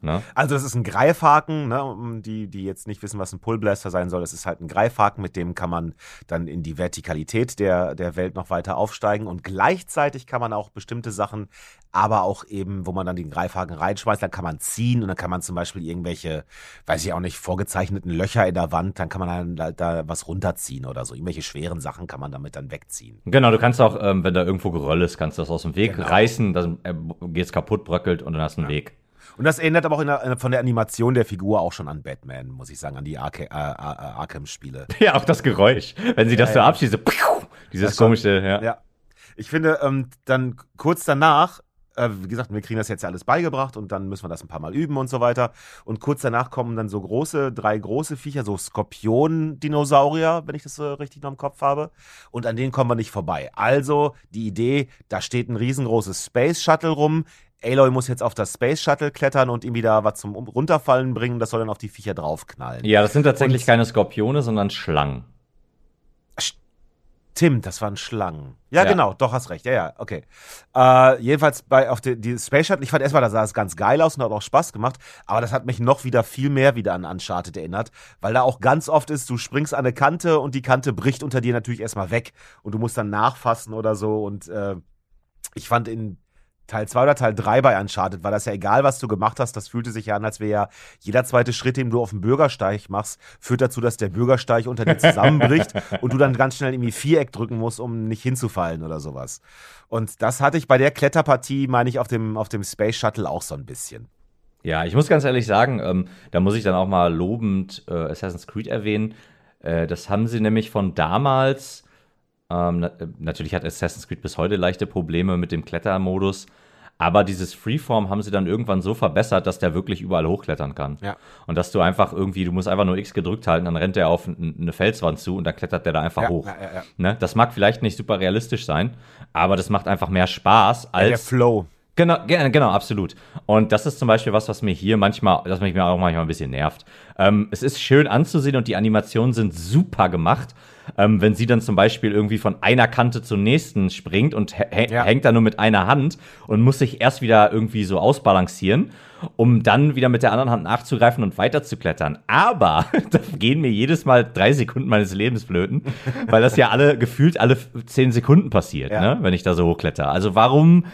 Ja. Ne? Also das ist ein Greifhaken, ne, die, die jetzt nicht wissen, was ein Pullblaster sein soll. Das ist halt ein Greifhaken, mit dem kann man dann in die Vertikalität der, der Welt noch weiter aufsteigen und gleichzeitig kann man auch bestimmte Sachen, aber auch eben, wo man dann den Greifhaken reinschmeißt, dann kann man ziehen und dann kann man zum Beispiel irgendwelche, weiß ich auch nicht, vorgezeichneten Löcher in der Wand, dann kann man dann da was runterziehen oder so. Irgendwelche schweren Sachen kann man damit dann wegziehen. Genau, du kannst auch, ähm, wenn da irgendwo Geröll ist, kannst du das aus dem Weg Genau. reißen, dann äh, geht's kaputt, bröckelt und dann hast du einen Weg. Und das erinnert aber auch der, von der Animation der Figur auch schon an Batman, muss ich sagen, an die Arca äh, äh, Arkham-Spiele. Ja, auch das Geräusch. Wenn sie das Ja, so ja. abschießt, so, dieses Das komische, ja. Ja. Ich finde, ähm, dann kurz danach, äh, wie gesagt, wir kriegen das jetzt ja alles beigebracht und dann müssen wir das ein paar Mal üben und so weiter. Und kurz danach kommen dann so große, drei große Viecher, so Skorpion-Dinosaurier, wenn ich das so richtig noch im Kopf habe. Und an denen kommen wir nicht vorbei. Also die Idee, da steht ein riesengroßes Space Shuttle rum. Aloy muss jetzt auf das Space Shuttle klettern und ihm wieder was zum Runterfallen bringen. Das soll dann auf die Viecher draufknallen. Ja, das sind tatsächlich Und- keine Skorpione, sondern Schlangen. Tim, das waren Schlangen. Ja, Ja. genau, doch, hast recht. Ja, ja, okay. Äh, jedenfalls bei auf die, die Space Shuttle, ich fand erstmal, da sah es ganz geil aus und hat auch Spaß gemacht, aber das hat mich noch wieder viel mehr wieder an Uncharted erinnert, weil da auch ganz oft ist, du springst an eine Kante und die Kante bricht unter dir natürlich erstmal weg und du musst dann nachfassen oder so und äh, ich fand in Teil 2 oder Teil 3 bei Uncharted war das ja egal, was du gemacht hast. Das fühlte sich ja an, als wäre ja jeder zweite Schritt, den du auf dem Bürgersteig machst, führt dazu, dass der Bürgersteig unter dir zusammenbricht und du dann ganz schnell irgendwie Viereck drücken musst, um nicht hinzufallen oder sowas. Und das hatte ich bei der Kletterpartie, meine ich, auf dem, auf dem Space Shuttle auch so ein bisschen. Ja, ich muss ganz ehrlich sagen, ähm, da muss ich dann auch mal lobend äh, Assassin's Creed erwähnen. Äh, das haben sie nämlich von damals. Ähm, na, äh, natürlich hat Assassin's Creed bis heute leichte Probleme mit dem Klettermodus. Aber dieses Freeform haben sie dann irgendwann so verbessert, dass der wirklich überall hochklettern kann. Ja. Und dass du einfach irgendwie, du musst einfach nur X gedrückt halten, dann rennt er auf eine Felswand zu und dann klettert der da einfach Ja, hoch. ja. Ne? Das mag vielleicht nicht super realistisch sein, aber das macht einfach mehr Spaß als. der Flow. Genau, ge- genau, absolut. Und das ist zum Beispiel was, was mir hier manchmal, das mich mir auch manchmal ein bisschen nervt. Ähm, es ist schön anzusehen und die Animationen sind super gemacht, ähm, wenn sie dann zum Beispiel irgendwie von einer Kante zur nächsten springt und ja. hängt da nur mit einer Hand und muss sich erst wieder irgendwie so ausbalancieren, um dann wieder mit der anderen Hand nachzugreifen und weiter zu klettern. Aber da gehen mir jedes Mal drei Sekunden meines Lebens flöten, weil das ja alle gefühlt alle zehn Sekunden passiert, ja. ne, wenn ich da so hochkletter. Also warum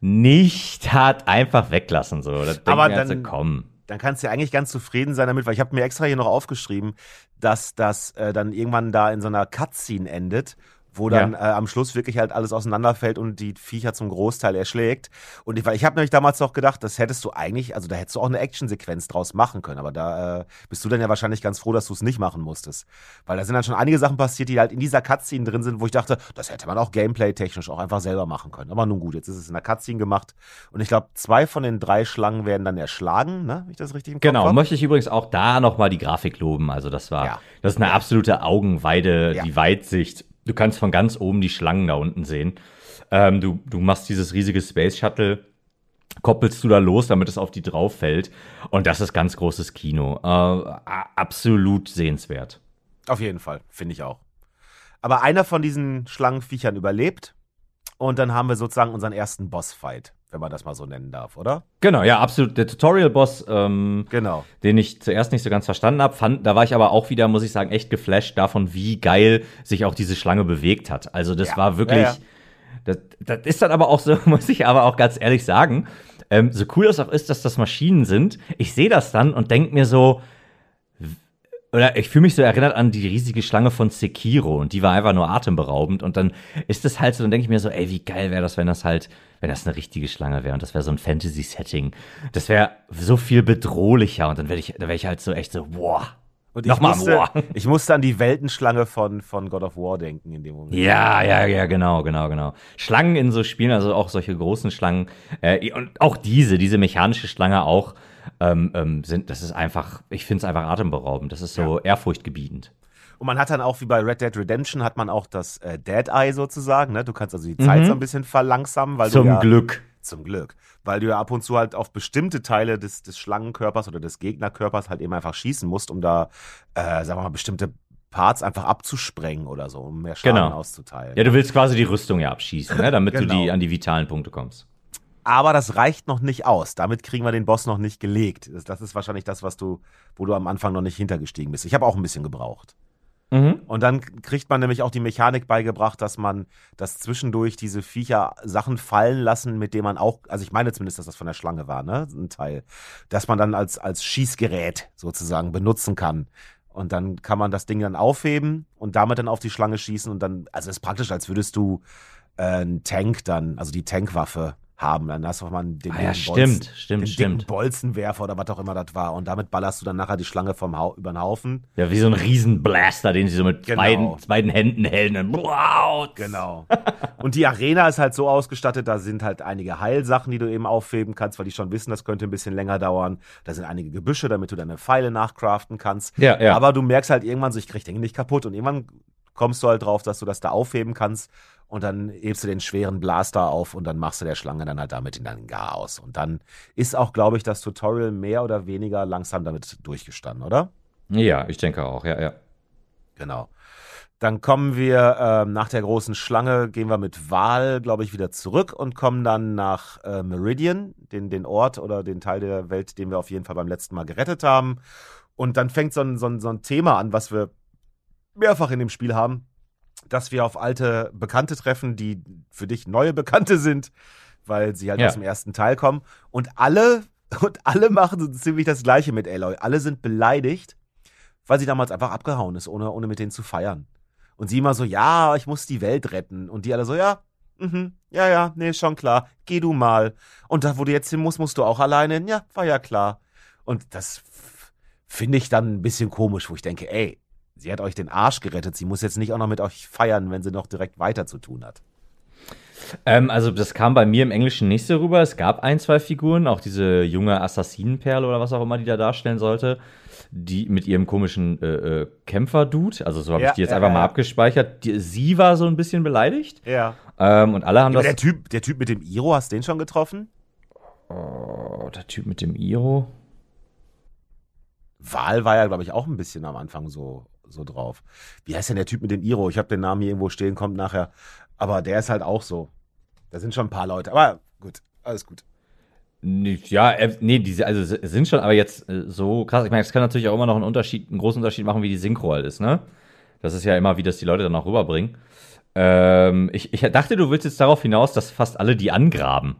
nicht hat einfach weglassen so? Das Aber dann, also, komm dann kannst du ja eigentlich ganz zufrieden sein damit, weil ich habe mir extra hier noch aufgeschrieben, dass das äh, dann irgendwann da in so einer Cutscene endet wo dann ja. äh, am Schluss wirklich halt alles auseinanderfällt und die Viecher zum Großteil erschlägt. Und ich, ich habe nämlich damals noch gedacht, das hättest du eigentlich, also da hättest du auch eine Actionsequenz draus machen können, aber da äh, bist du dann ja wahrscheinlich ganz froh, dass du es nicht machen musstest. Weil da sind dann schon einige Sachen passiert, die halt in dieser Cutscene drin sind, wo ich dachte, das hätte man auch gameplay-technisch auch einfach selber machen können. Aber nun gut, jetzt ist es in der Cutscene gemacht. Und ich glaube, zwei von den drei Schlangen werden dann erschlagen, ne? Wenn ich das richtig im Kopf Genau, hab. möchte ich übrigens auch da nochmal die Grafik loben. Also das war, ja. das ist eine absolute Augenweide, ja. die Weitsicht Du kannst von ganz oben die Schlangen da unten sehen. Ähm, du, du machst dieses riesige Space Shuttle, koppelst du da los, damit es auf die drauf fällt. Und das ist ganz großes Kino. Äh, absolut sehenswert. Auf jeden Fall, finde ich auch. Aber einer von diesen Schlangenviechern überlebt. Und dann haben wir sozusagen unseren ersten Bossfight wenn man das mal so nennen darf, oder? Genau, ja, absolut. Der Tutorial-Boss, ähm, genau. den ich zuerst nicht so ganz verstanden habe, da war ich aber auch wieder, muss ich sagen, echt geflasht davon, wie geil sich auch diese Schlange bewegt hat. Also das ja. war wirklich, ja, ja. Das, das ist dann aber auch so, muss ich aber auch ganz ehrlich sagen, ähm, so cool das auch ist, dass das Maschinen sind, ich sehe das dann und denke mir so, oder ich fühle mich so erinnert an die riesige Schlange von Sekiro und die war einfach nur atemberaubend und dann ist das halt so, dann denke ich mir so, ey, wie geil wäre das, wenn das halt, wenn das eine richtige Schlange wäre und das wäre so ein Fantasy-Setting. Das wäre so viel bedrohlicher und dann wäre ich, da wäre ich halt so echt so, boah. Und ich, Nochmal, musste, boah. ich musste an die Weltenschlange von, von God of War denken in dem Moment. Ja, ja, ja, genau, genau, genau. Schlangen in so Spielen, also auch solche großen Schlangen, äh, und auch diese, diese mechanische Schlange auch, ähm, ähm, sind, das ist einfach, ich finde es einfach atemberaubend. Das ist so ja. ehrfurchtgebietend. Und man hat dann auch, wie bei Red Dead Redemption, hat man auch das äh, Dead Eye sozusagen. Ne? Du kannst also die Zeit mhm. so ein bisschen verlangsamen, weil zum du ja, Glück. Zum Glück. Weil du ja ab und zu halt auf bestimmte Teile des, des Schlangenkörpers oder des Gegnerkörpers halt eben einfach schießen musst, um da, äh, sagen wir mal, bestimmte Parts einfach abzusprengen oder so, um mehr Schaden genau. auszuteilen. Ja, du willst quasi die Rüstung ja abschießen, ne? damit genau. du die genau. an die vitalen Punkte kommst. Aber das reicht noch nicht aus. Damit kriegen wir den Boss noch nicht gelegt. Das, das ist wahrscheinlich das, was du, wo du am Anfang noch nicht hintergestiegen bist. Ich habe auch ein bisschen gebraucht. Mhm. Und dann kriegt man nämlich auch die Mechanik beigebracht, dass man das zwischendurch diese Viecher Sachen fallen lassen, mit denen man auch, also ich meine zumindest, dass das von der Schlange war, ne, ein Teil, dass man dann als, als Schießgerät sozusagen benutzen kann. Und dann kann man das Ding dann aufheben und damit dann auf die Schlange schießen und dann, also es ist praktisch, als würdest du äh, einen Tank dann, also die Tankwaffe haben. Dann hast du mal den, ah, ja, stimmt, Bolzen, stimmt, den stimmt. Bolzenwerfer oder was auch immer das war. Und damit ballerst du dann nachher die Schlange vom ha über den Haufen. Ja, wie so ein Riesenblaster, den sie so mit genau. beiden, beiden Händen hält. Wow. Genau. und die Arena ist halt so ausgestattet, da sind halt einige Heilsachen, die du eben aufheben kannst, weil die schon wissen, das könnte ein bisschen länger dauern. Da sind einige Gebüsche, damit du deine Pfeile nachcraften kannst. Ja, ja. Aber du merkst halt irgendwann so, ich krieg den nicht kaputt. Und irgendwann kommst du halt drauf, dass du das da aufheben kannst und dann hebst du den schweren Blaster auf und dann machst du der Schlange dann halt damit in deinen Gar aus. Und dann ist auch, glaube ich, das Tutorial mehr oder weniger langsam damit durchgestanden, oder? Ja, ich denke auch, ja, ja. Genau. Dann kommen wir äh, nach der großen Schlange, gehen wir mit Wahl, glaube ich, wieder zurück und kommen dann nach äh, Meridian, den, den Ort oder den Teil der Welt, den wir auf jeden Fall beim letzten Mal gerettet haben. Und dann fängt so ein, so ein, so ein Thema an, was wir mehrfach in dem Spiel haben, dass wir auf alte Bekannte treffen, die für dich neue Bekannte sind, weil sie halt ja. aus dem ersten Teil kommen. Und alle, und alle machen so ziemlich das Gleiche mit Aloy. Alle sind beleidigt, weil sie damals einfach abgehauen ist, ohne, ohne mit denen zu feiern. Und sie immer so, ja, ich muss die Welt retten. Und die alle so, ja, mhm, ja, ja, nee, schon klar, geh du mal. Und da, wo du jetzt hin musst, musst du auch alleine Ja, war ja klar. Und das finde ich dann ein bisschen komisch, wo ich denke, ey, Sie hat euch den Arsch gerettet. Sie muss jetzt nicht auch noch mit euch feiern, wenn sie noch direkt weiter zu tun hat. Ähm, also das kam bei mir im Englischen nicht so rüber. Es gab ein, zwei Figuren, auch diese junge Assassinenperle oder was auch immer die da darstellen sollte, die mit ihrem komischen äh, äh, Kämpfer-Dude, also so habe ja, ich die jetzt ja, einfach ja. mal abgespeichert. Die, sie war so ein bisschen beleidigt. Ja. Ähm, und alle haben das. Der Typ, der Typ mit dem Iro, hast du den schon getroffen? Oh, der Typ mit dem Iro. Wahl war ja, glaube ich, auch ein bisschen am Anfang so so drauf. Wie heißt denn der Typ mit dem Iro? Ich habe den Namen hier irgendwo stehen, kommt nachher. Aber der ist halt auch so. Da sind schon ein paar Leute. Aber gut, alles gut. Ja, äh, nee, diese, also sind schon, aber jetzt äh, so krass. Ich meine, es kann natürlich auch immer noch einen Unterschied, einen großen Unterschied machen, wie die Synchro halt ist, ne? Das ist ja immer, wie das die Leute dann auch rüberbringen. Ähm, ich, ich dachte, du willst jetzt darauf hinaus, dass fast alle die angraben.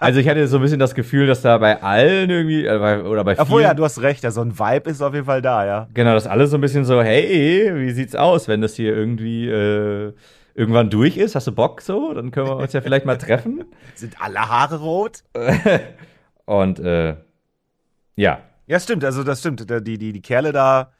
Also ich hatte so ein bisschen das Gefühl, dass da bei allen irgendwie äh, oder bei vielen, Obwohl ja, du hast recht, so ein Vibe ist auf jeden Fall da, ja. Genau, dass alle so ein bisschen so, hey, wie sieht's aus, wenn das hier irgendwie äh, irgendwann durch ist? Hast du Bock so? Dann können wir uns ja vielleicht mal treffen. Sind alle Haare rot? Und äh, ja. Ja, stimmt, also das stimmt. Die, die, die Kerle da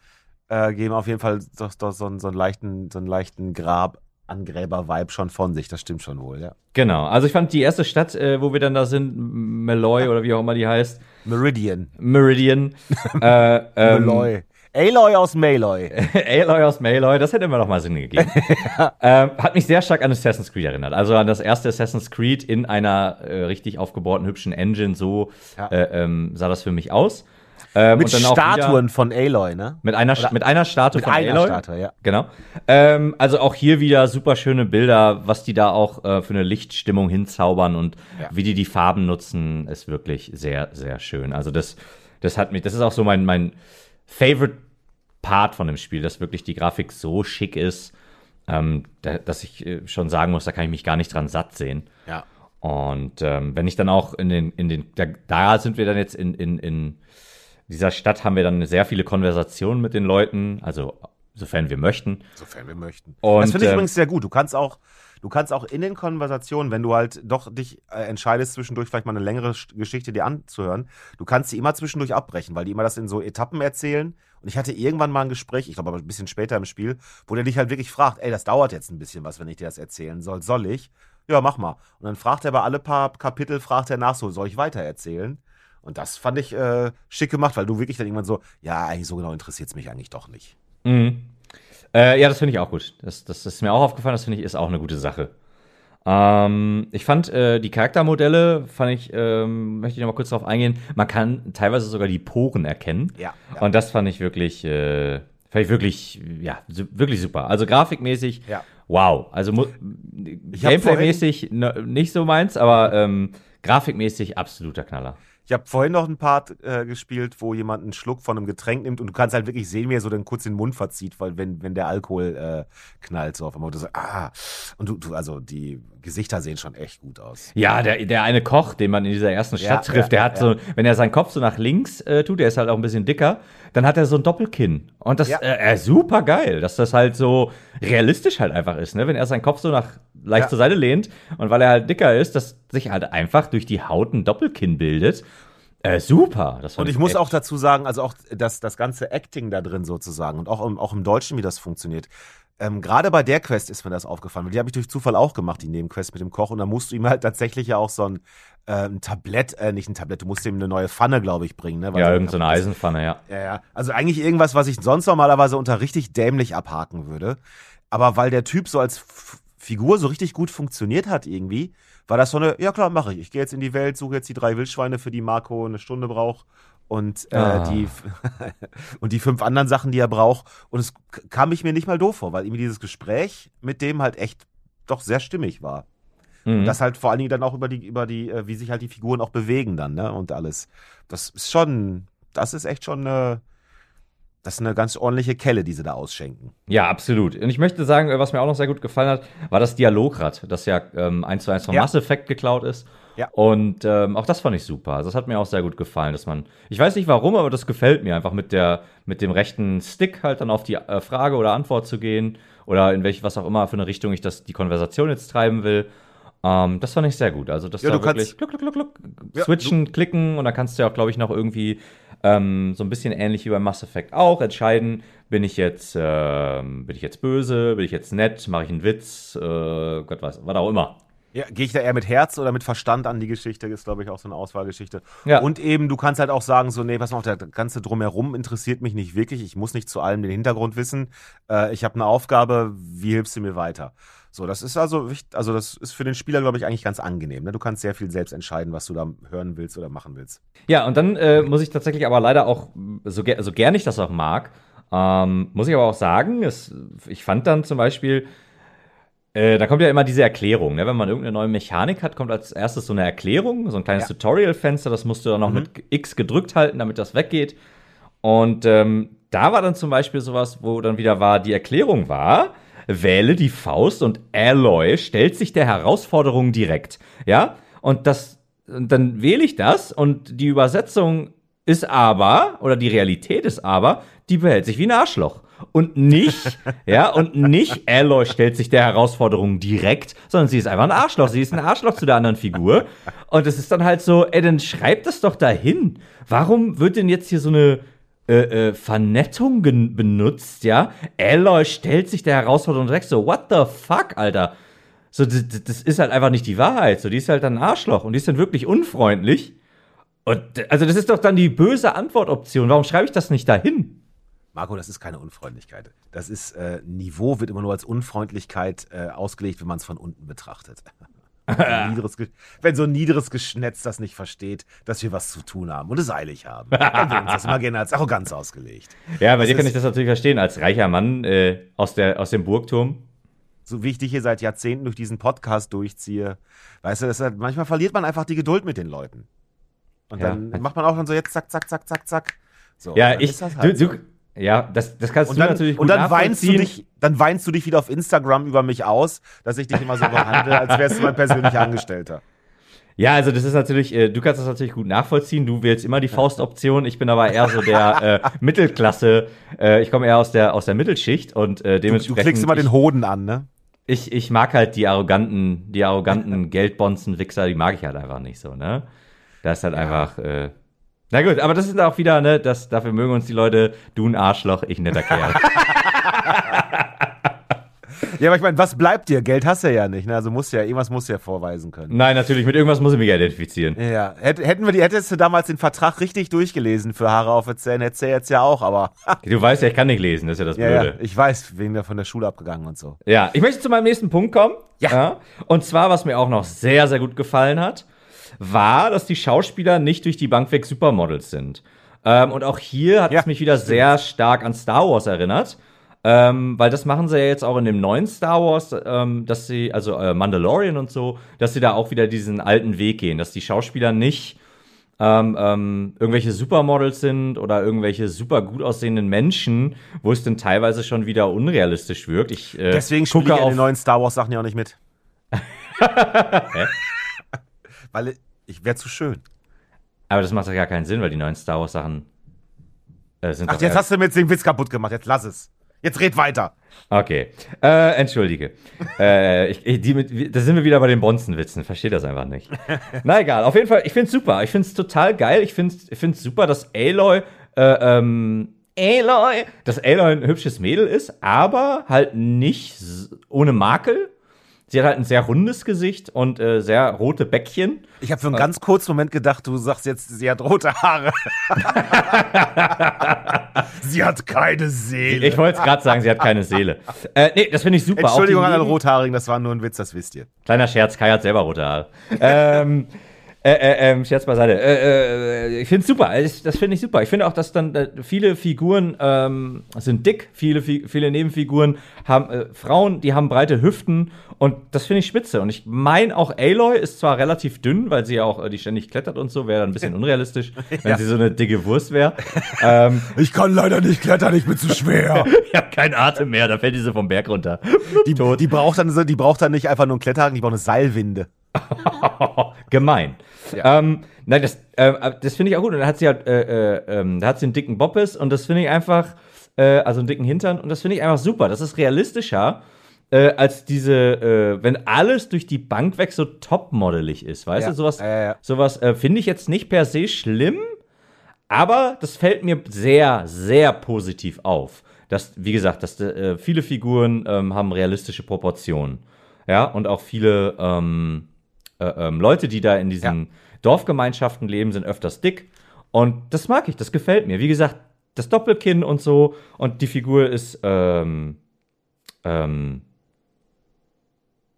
äh, geben auf jeden Fall doch, doch so, einen, so einen leichten, so einen leichten Grab. Angräber-Vibe schon von sich, das stimmt schon wohl, ja. Genau, also ich fand die erste Stadt, äh, wo wir dann da sind, Malloy oder wie auch immer die heißt. Meridian. Meridian. äh, ähm, Malloy. Aloy aus Maloy. Aloy aus Maloy, das hätte immer noch mal Sinn gegeben. ja. ähm, hat mich sehr stark an Assassin's Creed erinnert. Also an das erste Assassin's Creed in einer äh, richtig aufgebauten, hübschen Engine. So ja. äh, ähm, sah das für mich aus. Ähm, mit Statuen von Aloy, ne? Mit einer, mit einer Statue mit von einer Aloy. Statue, ja. Genau. Ähm, also auch hier wieder super schöne Bilder, was die da auch äh, für eine Lichtstimmung hinzaubern und ja. wie die die Farben nutzen, ist wirklich sehr, sehr schön. Also das, das hat mich, das ist auch so mein, mein Favorite Part von dem Spiel, dass wirklich die Grafik so schick ist, ähm, da, dass ich äh, schon sagen muss, da kann ich mich gar nicht dran satt sehen. Ja. Und ähm, wenn ich dann auch in den, in den, da, da sind wir dann jetzt in, in, in dieser Stadt haben wir dann sehr viele Konversationen mit den Leuten, also sofern wir möchten. Sofern wir möchten. Und, das finde ich äh, übrigens sehr gut. Du kannst auch, du kannst auch in den Konversationen, wenn du halt doch dich äh, entscheidest, zwischendurch vielleicht mal eine längere Geschichte dir anzuhören, du kannst sie immer zwischendurch abbrechen, weil die immer das in so Etappen erzählen. Und ich hatte irgendwann mal ein Gespräch, ich glaube aber ein bisschen später im Spiel, wo der dich halt wirklich fragt, ey, das dauert jetzt ein bisschen was, wenn ich dir das erzählen soll. Soll ich? Ja, mach mal. Und dann fragt er bei alle paar Kapitel, fragt er nach, so, soll ich weiter erzählen? Und das fand ich äh, schick gemacht, weil du wirklich dann irgendwann so, ja, eigentlich so genau interessiert es mich eigentlich doch nicht. Mhm. Äh, ja, das finde ich auch gut. Das, das ist mir auch aufgefallen, das finde ich ist auch eine gute Sache. Ähm, ich fand äh, die Charaktermodelle, fand ich, ähm, möchte ich noch mal kurz darauf eingehen, man kann teilweise sogar die Poren erkennen. Ja. ja. Und das fand ich wirklich, äh, fand ich wirklich, ja, wirklich super. Also grafikmäßig, ja. wow. Also Gameplay-mäßig nicht so meins, aber ähm, grafikmäßig absoluter Knaller. Ich habe vorhin noch ein Part äh, gespielt, wo jemand einen Schluck von einem Getränk nimmt und du kannst halt wirklich sehen, wie er so dann kurz den Mund verzieht, weil wenn, wenn der Alkohol äh, knallt, so auf einmal. Und du so, ah. Und du, du, also die Gesichter sehen schon echt gut aus. Ja, der, der eine Koch, den man in dieser ersten Stadt ja, trifft, der hat ja. so, wenn er seinen Kopf so nach links äh, tut, der ist halt auch ein bisschen dicker, dann hat er so ein Doppelkinn. Und das ist äh, super geil, dass das halt so realistisch halt einfach ist, ne? Wenn er seinen Kopf so nach leicht zur Seite lehnt und weil er halt dicker ist, dass sich halt einfach durch die Haut ein Doppelkinn bildet. Äh, super. und ich muss auch dazu sagen, also auch das, das ganze Acting da drin sozusagen und auch im, auch im Deutschen, wie das funktioniert. Ähm, Gerade bei der Quest ist mir das aufgefallen, weil die habe ich durch Zufall auch gemacht, die Nebenquest mit dem Koch. Und da musst du ihm halt tatsächlich ja auch so ein, äh, ein Tablett, äh, nicht ein Tablett, du musst ihm eine neue Pfanne, glaube ich, bringen. Ne? Weil ja, irgendeine so Eisenpfanne, ja. Ja, ja. Also eigentlich irgendwas, was ich sonst normalerweise unter richtig dämlich abhaken würde. Aber weil der Typ so als F Figur so richtig gut funktioniert hat irgendwie, war das so eine, ja klar, mache ich. Ich gehe jetzt in die Welt, suche jetzt die drei Wildschweine, für die Marco eine Stunde braucht und äh, ah. die und die fünf anderen Sachen, die er braucht. Und es kam ich mir nicht mal doof vor, weil irgendwie dieses Gespräch mit dem halt echt doch sehr stimmig war. Mhm. Und das halt vor allen Dingen dann auch über die, über die, äh, wie sich halt die Figuren auch bewegen dann, ne? Und alles. Das ist schon, das ist echt schon eine, das ist eine ganz ordentliche Kelle, die sie da ausschenken. Ja, absolut. Und ich möchte sagen, was mir auch noch sehr gut gefallen hat, war das Dialograd, das ja ähm, eins zu eins vom ja. Mass Effect geklaut ist. Ja. Und ähm, auch das fand ich super. Also das hat mir auch sehr gut gefallen, dass man, ich weiß nicht warum, aber das gefällt mir einfach mit der, mit dem rechten Stick halt dann auf die äh, Frage oder Antwort zu gehen oder in welch was auch immer für eine Richtung ich das die Konversation jetzt treiben will. Ähm, das fand ich sehr gut. Also das ja, da wirklich kluck, kluck, kluck, kluck, switchen, ja, klicken und dann kannst du ja auch, glaube ich, noch irgendwie ähm, so ein bisschen ähnlich wie beim Mass Effect auch entscheiden, bin ich jetzt, äh, bin ich jetzt böse, bin ich jetzt nett, mache ich einen Witz, äh, Gott weiß, was auch immer. Ja, gehe ich da eher mit Herz oder mit Verstand an die Geschichte, ist, glaube ich, auch so eine Auswahlgeschichte. Ja. Und eben, du kannst halt auch sagen, so, nee, pass mal auf, der ganze Drumherum interessiert mich nicht wirklich. Ich muss nicht zu allem den Hintergrund wissen. Äh, ich habe eine Aufgabe, wie hilfst du mir weiter? So, das ist also, also das ist für den Spieler, glaube ich, eigentlich ganz angenehm. Ne? Du kannst sehr viel selbst entscheiden, was du da hören willst oder machen willst. Ja, und dann äh, muss ich tatsächlich aber leider auch, so, ger so gern ich das auch mag, Ähm, muss ich aber auch sagen, es, ich fand dann zum Beispiel, äh, da kommt ja immer diese Erklärung, ne? wenn man irgendeine neue Mechanik hat, kommt als erstes so eine Erklärung, so ein kleines Ja. Tutorial-Fenster, das musst du dann noch Mhm. mit X gedrückt halten, damit das weggeht. Und ähm, da war dann zum Beispiel sowas, wo dann wieder war, die Erklärung war, wähle die Faust und Alloy stellt sich der Herausforderung direkt. Ja, und das, und dann wähle ich das und die Übersetzung ist aber, oder die Realität ist aber, die behält sich wie ein Arschloch. Und nicht, ja, und nicht Alloy stellt sich der Herausforderung direkt, sondern sie ist einfach ein Arschloch. Sie ist ein Arschloch zu der anderen Figur. Und es ist dann halt so, ey, dann schreibt das doch dahin. Warum wird denn jetzt hier so eine äh, äh, Vernettung benutzt, ja? Alloy stellt sich der Herausforderung direkt so, what the fuck, Alter? So, das, ist halt einfach nicht die Wahrheit. So, die ist halt ein Arschloch und die ist dann wirklich unfreundlich. Und also das ist doch dann die böse Antwortoption. Warum schreibe ich das nicht dahin? Marco, das ist keine Unfreundlichkeit. Das ist, äh, Niveau wird immer nur als Unfreundlichkeit äh, ausgelegt, wenn man es von unten betrachtet. wenn, so ein niederes Ge- wenn so ein niederes Geschnetz das nicht versteht, dass wir was zu tun haben und es eilig haben, dann wird uns das immer gerne als Arroganz ausgelegt. Ja, bei Das dir kann ich das natürlich verstehen, als reicher Mann äh, aus, der, aus dem Burgturm. So wie ich dich hier seit Jahrzehnten durch diesen Podcast durchziehe, weißt du, halt, manchmal verliert man einfach die Geduld mit den Leuten. Und Ja. dann macht man auch dann so jetzt zack, zack, zack, zack, zack. So, Ja, ich, halt du, so. du, ja, das, das kannst Und du dann, natürlich gut und dann weinst du dich, dann weinst du dich wieder auf Instagram über mich aus, dass ich dich immer so behandle, als wärst du mein persönlicher Angestellter. Ja, also das ist natürlich, äh, du kannst das natürlich gut nachvollziehen. Du wählst immer die Faustoption. Ich bin aber eher so der äh, Mittelklasse. Äh, ich komme eher aus der aus der Mittelschicht und äh, Du, dementsprechend. du klickst immer den Hoden an, ne? ich, ich mag halt die arroganten, die arroganten Geldbonzen-Wichser, die mag ich halt einfach nicht so, ne? Da ist halt einfach. Äh, na gut, aber das ist auch wieder, ne, das, dafür mögen uns die Leute, du ein Arschloch, ich ein netter Kerl. Ja, aber ich meine, was bleibt dir? Geld hast du ja nicht, ne? Also musst du ja, irgendwas musst du ja vorweisen können. Nein, natürlich, mit irgendwas muss ich mich identifizieren. Ja, Hätt- hätten wir die, hättest du damals den Vertrag richtig durchgelesen für Haare auf der Zähne, hättest du jetzt ja auch, aber Du weißt ja, ich kann nicht lesen, das ist ja das ja, ja, Blöde. ich weiß, wegen der von der Schule abgegangen und so. Ja, ich möchte zu meinem nächsten Punkt kommen. Ja. Und zwar, was mir auch noch sehr, sehr gut gefallen hat, war, dass die Schauspieler nicht durch die Bank weg Supermodels sind. Ähm, und auch hier hat Ja, es mich wieder sehr stark an Star Wars erinnert. Ähm, weil das machen sie ja jetzt auch in dem neuen Star Wars, ähm, dass sie, also äh, Mandalorian und so, dass sie da auch wieder diesen alten Weg gehen, dass die Schauspieler nicht ähm, ähm, irgendwelche Supermodels sind oder irgendwelche super gut aussehenden Menschen, wo es dann teilweise schon wieder unrealistisch wirkt. Ich äh, Deswegen gucke ich in auf den neuen Star Wars Sachen ja auch nicht mit. Weil ich wäre zu schön. Aber das macht doch gar keinen Sinn, weil die neuen Star Wars Sachen äh, sind Ach, jetzt hast du mir jetzt den Witz kaputt gemacht. Jetzt lass es. Jetzt red weiter. Okay. Äh, entschuldige. äh, ich, ich, die mit, da sind wir wieder bei den Bonzenwitzen. Verstehe das einfach nicht. Na egal. Auf jeden Fall, ich finde es super. Ich finde es total geil. Ich finde es ich find's super, dass Aloy, äh, ähm, Aloy, dass Aloy ein hübsches Mädel ist, aber halt nicht ohne Makel. Sie hat halt ein sehr rundes Gesicht und äh, sehr rote Bäckchen. Ich habe für einen ganz kurzen Moment gedacht, du sagst jetzt, sie hat rote Haare. sie hat keine Seele. Ich wollte es gerade sagen, sie hat keine Seele. Äh, nee, das finde ich super. Entschuldigung an alle Rothaarigen, das war nur ein Witz, das wisst ihr. Kleiner Scherz, Kai hat selber rote Haare. ähm, äh, äh, ähm, Scherz beiseite. Äh, äh, ich finde es super. Ich, das finde ich super. Ich finde auch, dass dann äh, viele Figuren ähm, sind dick, viele, viele Nebenfiguren haben äh, Frauen, die haben breite Hüften und das finde ich spitze. Und ich meine auch Aloy ist zwar relativ dünn, weil sie ja auch äh, die ständig klettert und so, wäre dann ein bisschen unrealistisch, wenn Ja. sie so eine dicke Wurst wäre. ähm, Ich kann leider nicht klettern, ich bin zu schwer. ich habe keinen Atem mehr, da fällt diese vom Berg runter. Die, die, braucht dann, so- die braucht dann nicht einfach nur einen Kletterhaken, die braucht eine Seilwinde. Gemein. Ähm, nein, das, äh, das finde ich auch gut. Und dann hat sie halt, äh, äh, ähm, da hat sie einen dicken Boppes und das finde ich einfach, äh, also einen dicken Hintern und das finde ich einfach super. Das ist realistischer äh, als diese, äh, wenn alles durch die Bank weg so topmodelig ist, weißt Ja. du? Sowas, Ja, ja, ja. sowas äh, finde ich jetzt nicht per se schlimm, aber das fällt mir sehr, sehr positiv auf. Dass, wie gesagt, dass äh, viele Figuren ähm, haben realistische Proportionen. Ja, und auch viele ähm, äh, ähm, Leute, die da in diesen Dorfgemeinschaften leben, sind öfters dick. Und das mag ich, das gefällt mir. Wie gesagt, das Doppelkinn und so. Und die Figur ist ähm, ähm,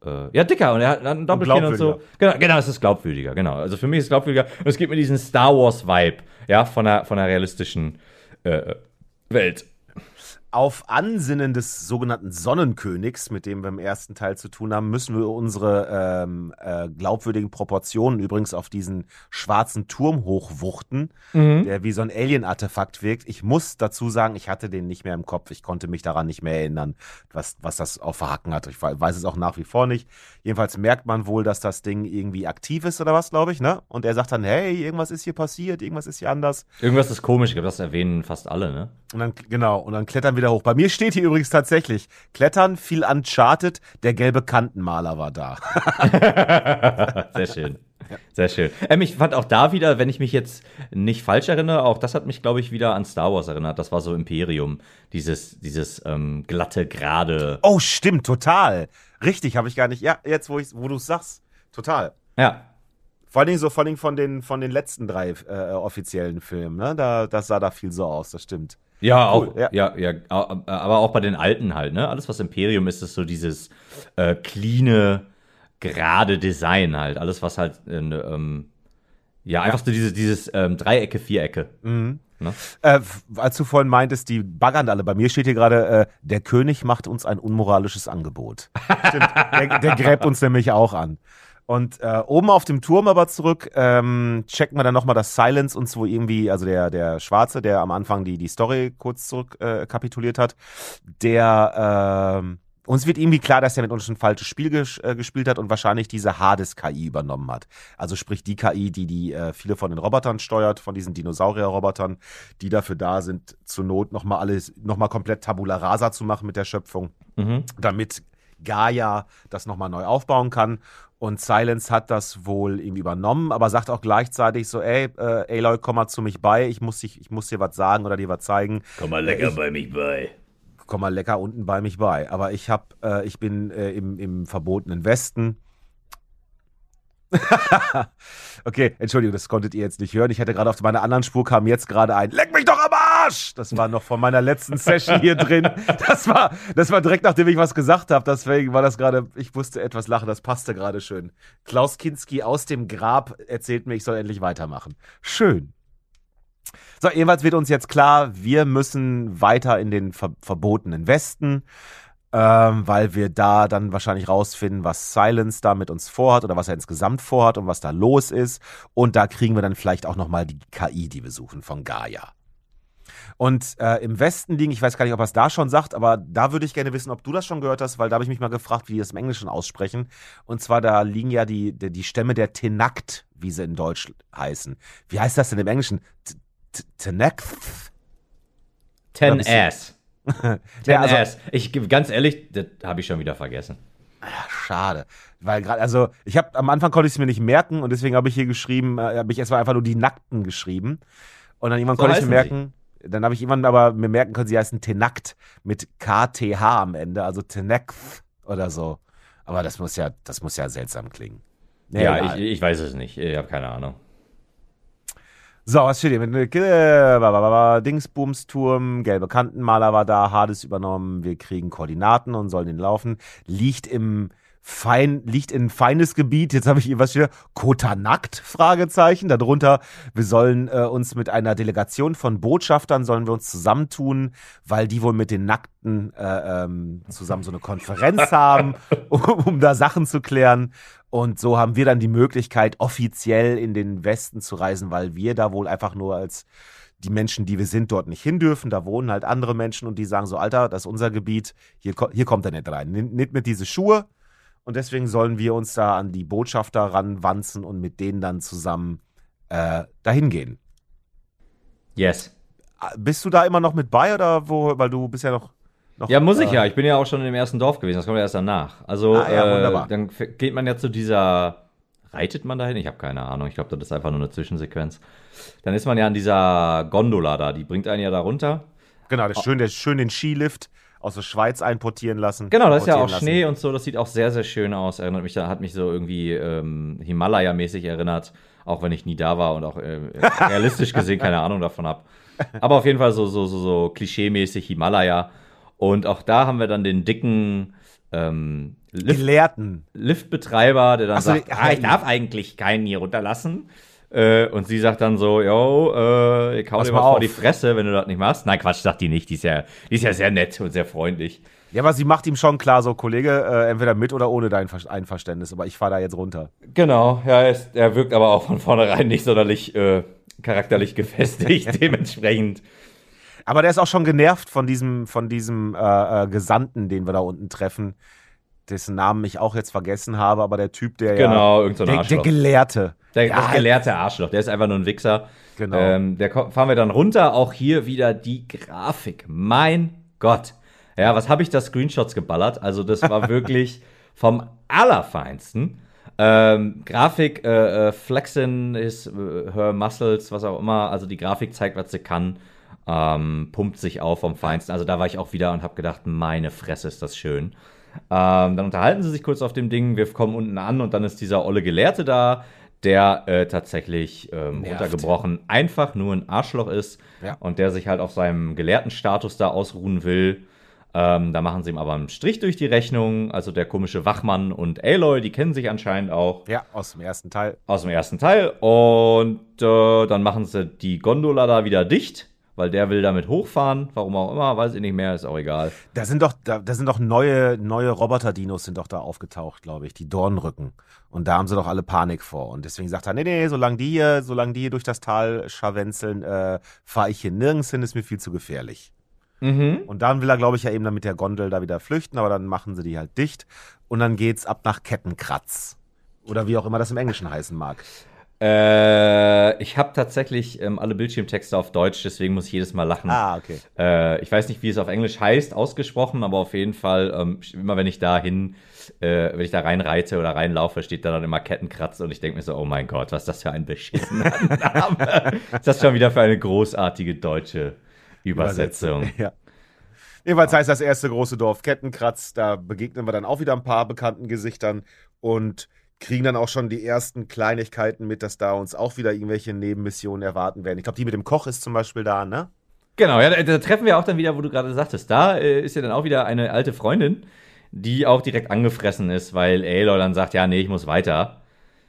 äh, ja dicker und er hat ein Doppelkinn und, so. Genau, genau, es ist glaubwürdiger, genau. Also für mich ist es glaubwürdiger. Und es gibt mir diesen Star Wars-Vibe, ja, von einer, von einer realistischen äh, Welt. Auf Ansinnen des sogenannten Sonnenkönigs, mit dem wir im ersten Teil zu tun haben, müssen wir unsere ähm, äh, glaubwürdigen Proportionen übrigens auf diesen schwarzen Turm hochwuchten, mhm. der wie so ein Alien-Artefakt wirkt. Ich muss dazu sagen, ich hatte den nicht mehr im Kopf. Ich konnte mich daran nicht mehr erinnern, was, was das auf Verhacken hat. Ich weiß es auch nach wie vor nicht. Jedenfalls merkt man wohl, dass das Ding irgendwie aktiv ist oder was, glaube ich, ne? Und er sagt dann, hey, irgendwas ist hier passiert, irgendwas ist hier anders. Irgendwas ist komisch, ich glaube, das erwähnen fast alle, ne? Und dann, genau, und dann klettern wir wieder hoch. Bei mir steht hier übrigens tatsächlich, Klettern, viel Uncharted, der gelbe Kantenmaler war da. Sehr schön. Sehr schön. Ähm, ich fand auch da wieder, wenn ich mich jetzt nicht falsch erinnere, auch das hat mich, glaube ich, wieder an Star Wars erinnert. Das war so Imperium. Dieses, dieses ähm, glatte, gerade. Oh, stimmt, total. Richtig, habe ich gar nicht. Ja, jetzt, wo, wo du es sagst. Total. Ja. Vor allen Dingen so, vor allen Dingen von den, von den letzten drei äh, offiziellen Filmen, ne? Da, das sah da viel so aus, das stimmt. Ja, cool, auch, ja. ja, ja, aber auch bei den alten halt, ne? Alles, was Imperium ist, ist so dieses äh, cleane, gerade Design halt. Alles, was halt, äh, ähm, ja, einfach ja. so dieses, dieses ähm, Dreiecke, Vierecke. Mhm. Ne? Äh, als du vorhin meintest, die baggern alle. Bei mir steht hier gerade, äh, der König macht uns ein unmoralisches Angebot. Stimmt, der, der gräbt uns nämlich auch an. Und äh, oben auf dem Turm aber zurück ähm, checken wir dann nochmal das Silence uns, wo irgendwie, also der, der Schwarze, der am Anfang die, die Story kurz zurück äh, kapituliert hat, der äh, uns wird irgendwie klar, dass er mit uns ein falsches Spiel ges äh, gespielt hat und wahrscheinlich diese Hades-KI übernommen hat. Also sprich die KI, die, die äh, viele von den Robotern steuert, von diesen Dinosaurier-Robotern, die dafür da sind, zur Not nochmal alles, nochmal komplett Tabula Rasa zu machen mit der Schöpfung, mhm. damit Gaia das nochmal neu aufbauen kann. Und Silence hat das wohl irgendwie übernommen, aber sagt auch gleichzeitig so, ey, äh, Aloy, komm mal zu mich bei, ich muss, dich, ich muss dir was sagen oder dir was zeigen. Komm mal lecker ich, bei mich bei. Komm mal lecker unten bei mich bei. Aber ich hab, äh, ich bin äh, im, im verbotenen Westen okay, Entschuldigung, das konntet ihr jetzt nicht hören. Ich hätte gerade auf meiner anderen Spur kam jetzt gerade ein Leck mich doch am Arsch! Das war noch von meiner letzten Session hier drin. Das war, das war direkt nachdem ich was gesagt habe. Deswegen war das gerade, ich musste etwas lachen, das passte gerade schön. Klaus Kinski aus dem Grab erzählt mir, ich soll endlich weitermachen. Schön. So, jedenfalls wird uns jetzt klar, wir müssen weiter in den ver verbotenen Westen ähm, weil wir da dann wahrscheinlich rausfinden, was Silence da mit uns vorhat oder was er insgesamt vorhat und was da los ist. Und da kriegen wir dann vielleicht auch nochmal die KI, die wir suchen, von Gaia. Und äh, im Westen liegen, ich weiß gar nicht, ob er es da schon sagt, aber da würde ich gerne wissen, ob du das schon gehört hast, weil da habe ich mich mal gefragt, wie die das im Englischen aussprechen. Und zwar, da liegen ja die, die, die Stämme der Tenakt, wie sie in Deutsch heißen. Wie heißt das denn im Englischen? Tenakt? Ten Ass. ja, also, ich ganz ehrlich, das habe ich schon wieder vergessen. Ach, schade, weil gerade also ich habe am Anfang konnte ich es mir nicht merken und deswegen habe ich hier geschrieben, äh, habe ich erstmal einfach nur die Nackten geschrieben und dann irgendwann so konnte ich mir merken, sie. Dann habe ich irgendwann aber mir merken können, sie heißen Tenakt mit KTH am Ende, also Tenakt oder so. Aber das muss ja, das muss ja seltsam klingen. Nee, ja, ich, ich, weiß es nicht. Ich habe keine Ahnung. So, was steht hier? Mit äh, Dingsbumsturm, gelbe Kantenmaler war da, Hades übernommen, wir kriegen Koordinaten und sollen den laufen. Liegt im fein, liegt in feines Gebiet. Jetzt habe ich hier was hier. Kotanakt? Fragezeichen. Darunter, wir sollen äh, uns mit einer Delegation von Botschaftern sollen wir uns zusammentun, weil die wohl mit den Nackten äh, ähm, zusammen so eine Konferenz haben, um, um da Sachen zu klären. Und so haben wir dann die Möglichkeit, offiziell in den Westen zu reisen, weil wir da wohl einfach nur als die Menschen, die wir sind, dort nicht hin dürfen. Da wohnen halt andere Menschen und die sagen so, Alter, das ist unser Gebiet, hier, hier kommt er nicht rein. Nicht mit diese Schuhe. Und deswegen sollen wir uns da an die Botschafter ranwanzen und mit denen dann zusammen äh, dahin gehen. Yes. Bist du da immer noch mit bei oder wo, weil du bist ja noch noch, ja, muss ich äh, ja. Ich bin ja auch schon in dem ersten Dorf gewesen. Das kommt ja erst danach. Also, ah, ja, äh, dann geht man ja zu dieser. Reitet man dahin? Ich habe keine Ahnung. Ich glaube, das ist einfach nur eine Zwischensequenz. Dann ist man ja an dieser Gondola da. Die bringt einen ja da runter. Genau, das ist schön, der schön den Skilift aus der Schweiz einportieren lassen. Genau, das ist ja auch lassen. Schnee und so. Das sieht auch sehr, sehr schön aus. Erinnert mich, hat mich so irgendwie ähm, Himalaya-mäßig erinnert. Auch wenn ich nie da war und auch äh, realistisch gesehen keine Ahnung davon habe. Aber auf jeden Fall so, so, so, so klischee-mäßig Himalaya. Und auch da haben wir dann den dicken ähm, Lift Gelehrten. Liftbetreiber, der dann so, sagt, ah, ich darf eigentlich keinen hier runterlassen. Äh, und sie sagt dann so, yo, äh, ich hau dir mal vor die Fresse, wenn du das nicht machst. Nein, Quatsch, sagt die nicht. Die ist ja, die ist ja sehr nett und sehr freundlich. Ja, aber sie macht ihm schon klar, so Kollege, äh, entweder mit oder ohne dein Ver- Einverständnis, aber ich fahre da jetzt runter. Genau, ja, er, ist, er wirkt aber auch von vornherein nicht sonderlich äh, charakterlich gefestigt, dementsprechend. Aber der ist auch schon genervt von diesem, von diesem äh, äh, Gesandten, den wir da unten treffen, dessen Namen ich auch jetzt vergessen habe, aber der Typ, der Genau, ja, irgend so ein der, der. Gelehrte. Der, ja, das gelehrte Arschloch, der ist einfach nur ein Wichser. Genau. Ähm, der fahren wir dann runter. Auch hier wieder die Grafik. Mein Gott. Ja, was habe ich da Screenshots geballert? Also, das war wirklich vom Allerfeinsten. Ähm, Grafik, äh, äh, Flexen ist äh, her Muscles, was auch immer. Also, die Grafik zeigt, was sie kann. Ähm, pumpt sich auf vom Feinsten. Also, da war ich auch wieder und habe gedacht, meine Fresse ist das schön. Ähm, dann unterhalten sie sich kurz auf dem Ding. Wir kommen unten an und dann ist dieser olle Gelehrte da, der äh, tatsächlich ähm, Nervt. runtergebrochen einfach nur ein Arschloch ist Ja. und der sich halt auf seinem Gelehrtenstatus da ausruhen will. Ähm, da machen sie ihm aber einen Strich durch die Rechnung. Also der komische Wachmann und Aloy, die kennen sich anscheinend auch ja, aus dem ersten Teil. aus dem ersten Teil. Und äh, dann machen sie die Gondola da wieder dicht, weil der will damit hochfahren. Warum auch immer, weiß ich nicht mehr, ist auch egal. Da sind doch, da, da sind doch neue, neue Roboter-Dinos sind doch da aufgetaucht, glaube ich, die Dornrücken. Und da haben sie doch alle Panik vor. Und deswegen sagt er, nee, nee, solange die hier, solange die hier durch das Tal scharwenzeln, äh, fahre ich hier nirgends hin, ist mir viel zu gefährlich. Mhm. Und dann will er, glaube ich, ja eben dann mit der Gondel da wieder flüchten, aber dann machen sie die halt dicht. Und dann geht's ab nach Kettenkratz. Oder wie auch immer das im Englischen heißen mag. Äh, ich habe tatsächlich ähm, alle Bildschirmtexte auf Deutsch, deswegen muss ich jedes Mal lachen. Ah, okay. Äh, ich weiß nicht, wie es auf Englisch heißt, ausgesprochen, aber auf jeden Fall, ähm, immer wenn ich da hin, äh, wenn ich da reinreite oder reinlaufe, steht da dann immer Kettenkratz und ich denke mir so, oh mein Gott, was ist das für ein beschissener Name? ist das schon wieder für eine großartige deutsche Übersetzung? Ja. Jedenfalls heißt das erste große Dorf Kettenkratz. Da begegnen wir dann auch wieder ein paar bekannten Gesichtern und kriegen dann auch schon die ersten Kleinigkeiten mit, dass da uns auch wieder irgendwelche Nebenmissionen erwarten werden. Ich glaube, die mit dem Koch ist zum Beispiel da, ne? Genau, ja, da, da treffen wir auch dann wieder, wo du gerade sagtest, da äh, ist ja dann auch wieder eine alte Freundin, die auch direkt angefressen ist, weil Aloy dann sagt, ja, nee, ich muss weiter.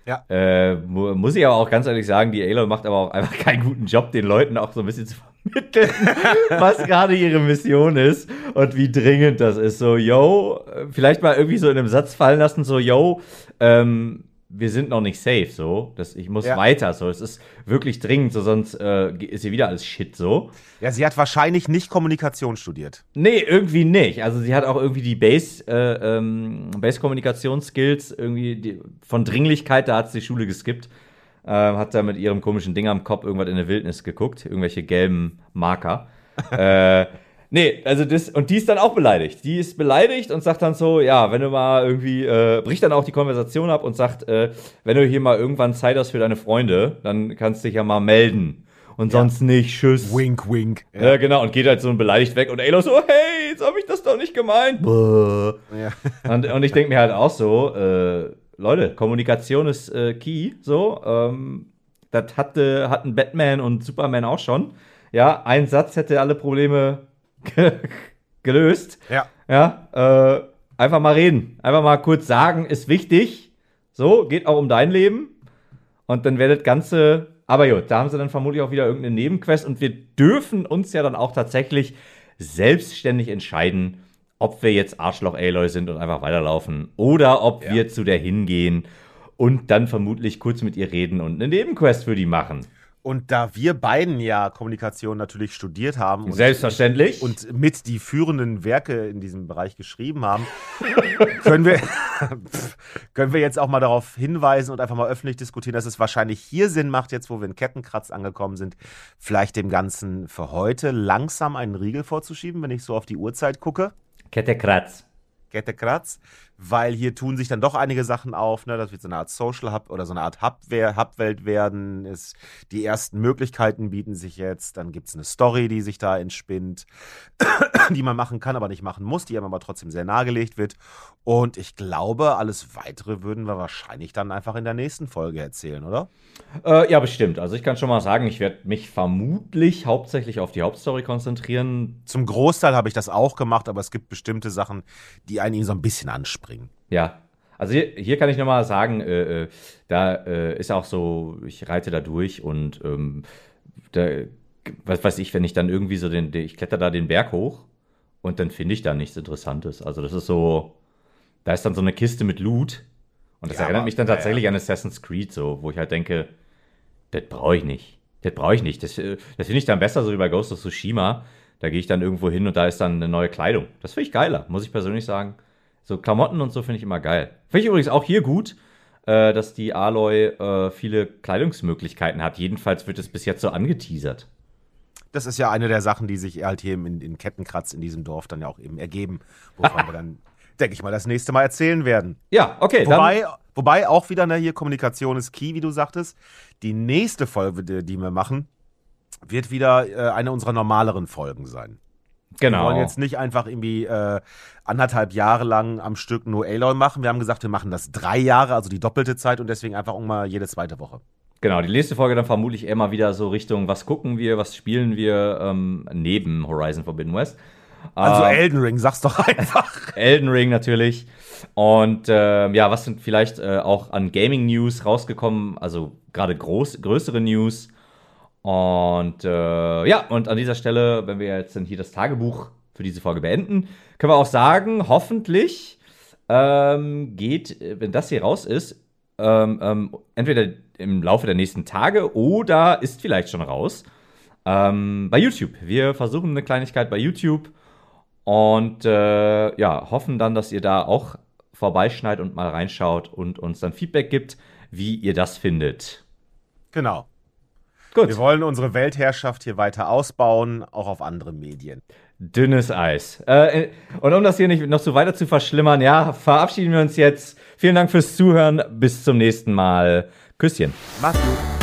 Ja. Äh, mu muss ich aber auch ganz ehrlich sagen, die Aloy macht aber auch einfach keinen guten Job, den Leuten auch so ein bisschen zu vermitteln, was gerade ihre Mission ist und wie dringend das ist. So, yo, äh, vielleicht mal irgendwie so in einem Satz fallen lassen, so, yo, ähm, wir sind noch nicht safe, so. Das, ich muss Ja. weiter, so. Es ist wirklich dringend, so, sonst äh, ist hier wieder alles Shit, so. Ja, sie hat wahrscheinlich nicht Kommunikation studiert. Nee, irgendwie nicht. Also sie hat auch irgendwie die Base, äh, ähm, Base-Kommunikationsskills irgendwie die, von Dringlichkeit, da hat sie die Schule geskippt. Ähm, hat da mit ihrem komischen Ding am Kopf irgendwas in der Wildnis geguckt, irgendwelche gelben Marker. äh, nee, also das, und die ist dann auch beleidigt. Die ist beleidigt und sagt dann so, ja, wenn du mal irgendwie, äh, bricht dann auch die Konversation ab und sagt, äh, wenn du hier mal irgendwann Zeit hast für deine Freunde, dann kannst du dich ja mal melden. Und sonst nicht, tschüss. Wink, wink. Ja. genau, und geht halt so beleidigt weg und Aloy so, hey, jetzt hab ich das doch nicht gemeint. Ja. Und, und ich denke mir halt auch so, äh, Leute, Kommunikation ist äh, key, so. Ähm, das hatte, hatten Batman und Superman auch schon. Ja, ein Satz hätte alle Probleme gelöst. ja. Ja, äh, einfach mal reden. Einfach mal kurz sagen, ist wichtig. So, geht auch um dein Leben. Und dann das Ganze. Aber gut, da haben sie dann vermutlich auch wieder irgendeine Nebenquest. Und wir dürfen uns ja dann auch tatsächlich selbstständig entscheiden, ob wir jetzt Arschloch Aloy sind und einfach weiterlaufen. Oder ob Ja. wir zu der hingehen und dann vermutlich kurz mit ihr reden und eine Nebenquest für die machen. Und da wir beiden ja Kommunikation natürlich studiert haben und, Selbstverständlich. und mit die führenden Werke in diesem Bereich geschrieben haben, können wir, können wir jetzt auch mal darauf hinweisen und einfach mal öffentlich diskutieren, dass es wahrscheinlich hier Sinn macht, jetzt wo wir in Kettenkratz angekommen sind, vielleicht dem Ganzen für heute langsam einen Riegel vorzuschieben, wenn ich so auf die Uhrzeit gucke. Kette Kratz. Kettekratz, weil hier tun sich dann doch einige Sachen auf. Ne? Das wird so eine Art Social Hub oder so eine Art Hub- Hub-Welt werden. Es, die ersten Möglichkeiten bieten sich jetzt. Dann gibt es eine Story, die sich da entspinnt, die man machen kann, aber nicht machen muss, die einem aber trotzdem sehr nahegelegt wird. Und ich glaube, alles Weitere würden wir wahrscheinlich dann einfach in der nächsten Folge erzählen, oder? Äh, ja, bestimmt. Also ich kann schon mal sagen, ich werde mich vermutlich hauptsächlich auf die Hauptstory konzentrieren. Zum Großteil habe ich das auch gemacht, aber es gibt bestimmte Sachen, die einen so ein bisschen anspringen. Ja. Also hier, hier kann ich nochmal sagen, äh, äh, da äh, ist auch so, ich reite da durch und ähm, da, was weiß ich, wenn ich dann irgendwie so den, ich kletter da den Berg hoch und dann finde ich da nichts Interessantes. Also das ist so, da ist dann so eine Kiste mit Loot und das ja, erinnert aber, mich dann tatsächlich ja, ja. an Assassin's Creed, so, wo ich halt denke, das brauche ich nicht. Das brauche ich nicht. Das, äh, das finde ich dann besser so wie bei Ghost of Tsushima. Da gehe ich dann irgendwo hin und da ist dann eine neue Kleidung. Das finde ich geiler, muss ich persönlich sagen. So Klamotten und so finde ich immer geil. Finde ich übrigens auch hier gut, äh, dass die Aloy äh, viele Kleidungsmöglichkeiten hat. Jedenfalls wird es bis jetzt so angeteasert. Das ist ja eine der Sachen, die sich halt hier in, in Kettenkratz in diesem Dorf dann ja auch eben ergeben, wovon wir dann, denke ich mal, das nächste Mal erzählen werden. Ja, okay. Wobei, dann wobei auch wieder ne, hier Kommunikation ist key, wie du sagtest. Die nächste Folge, die, wir machen, wird wieder äh, eine unserer normaleren Folgen sein. Genau. Wir wollen jetzt nicht einfach irgendwie äh, anderthalb Jahre lang am Stück nur Aloy machen. Wir haben gesagt, wir machen das drei Jahre, also die doppelte Zeit und deswegen einfach mal jede zweite Woche. Genau, die nächste Folge dann vermutlich immer wieder so Richtung, was gucken wir, was spielen wir ähm, neben Horizon Forbidden West. Also äh, Elden Ring, sag's doch einfach. Elden Ring natürlich. Und äh, ja, was sind vielleicht äh, auch an Gaming News rausgekommen? Also gerade groß, größere News. Und äh, ja, und an dieser Stelle, wenn wir jetzt dann hier das Tagebuch für diese Folge beenden, können wir auch sagen, hoffentlich ähm, geht, wenn das hier raus ist, ähm, ähm, entweder im Laufe der nächsten Tage oder ist vielleicht schon raus ähm, bei YouTube. Wir versuchen eine Kleinigkeit bei YouTube und äh, ja, hoffen dann, dass ihr da auch vorbeischneidet und mal reinschaut und uns dann Feedback gibt, wie ihr das findet. Genau. Gut. Wir wollen unsere Weltherrschaft hier weiter ausbauen, auch auf andere Medien. Dünnes Eis. Äh, und um das hier nicht noch so weiter zu verschlimmern, ja, verabschieden wir uns jetzt. Vielen Dank fürs Zuhören. Bis zum nächsten Mal. Küsschen. Mach's gut.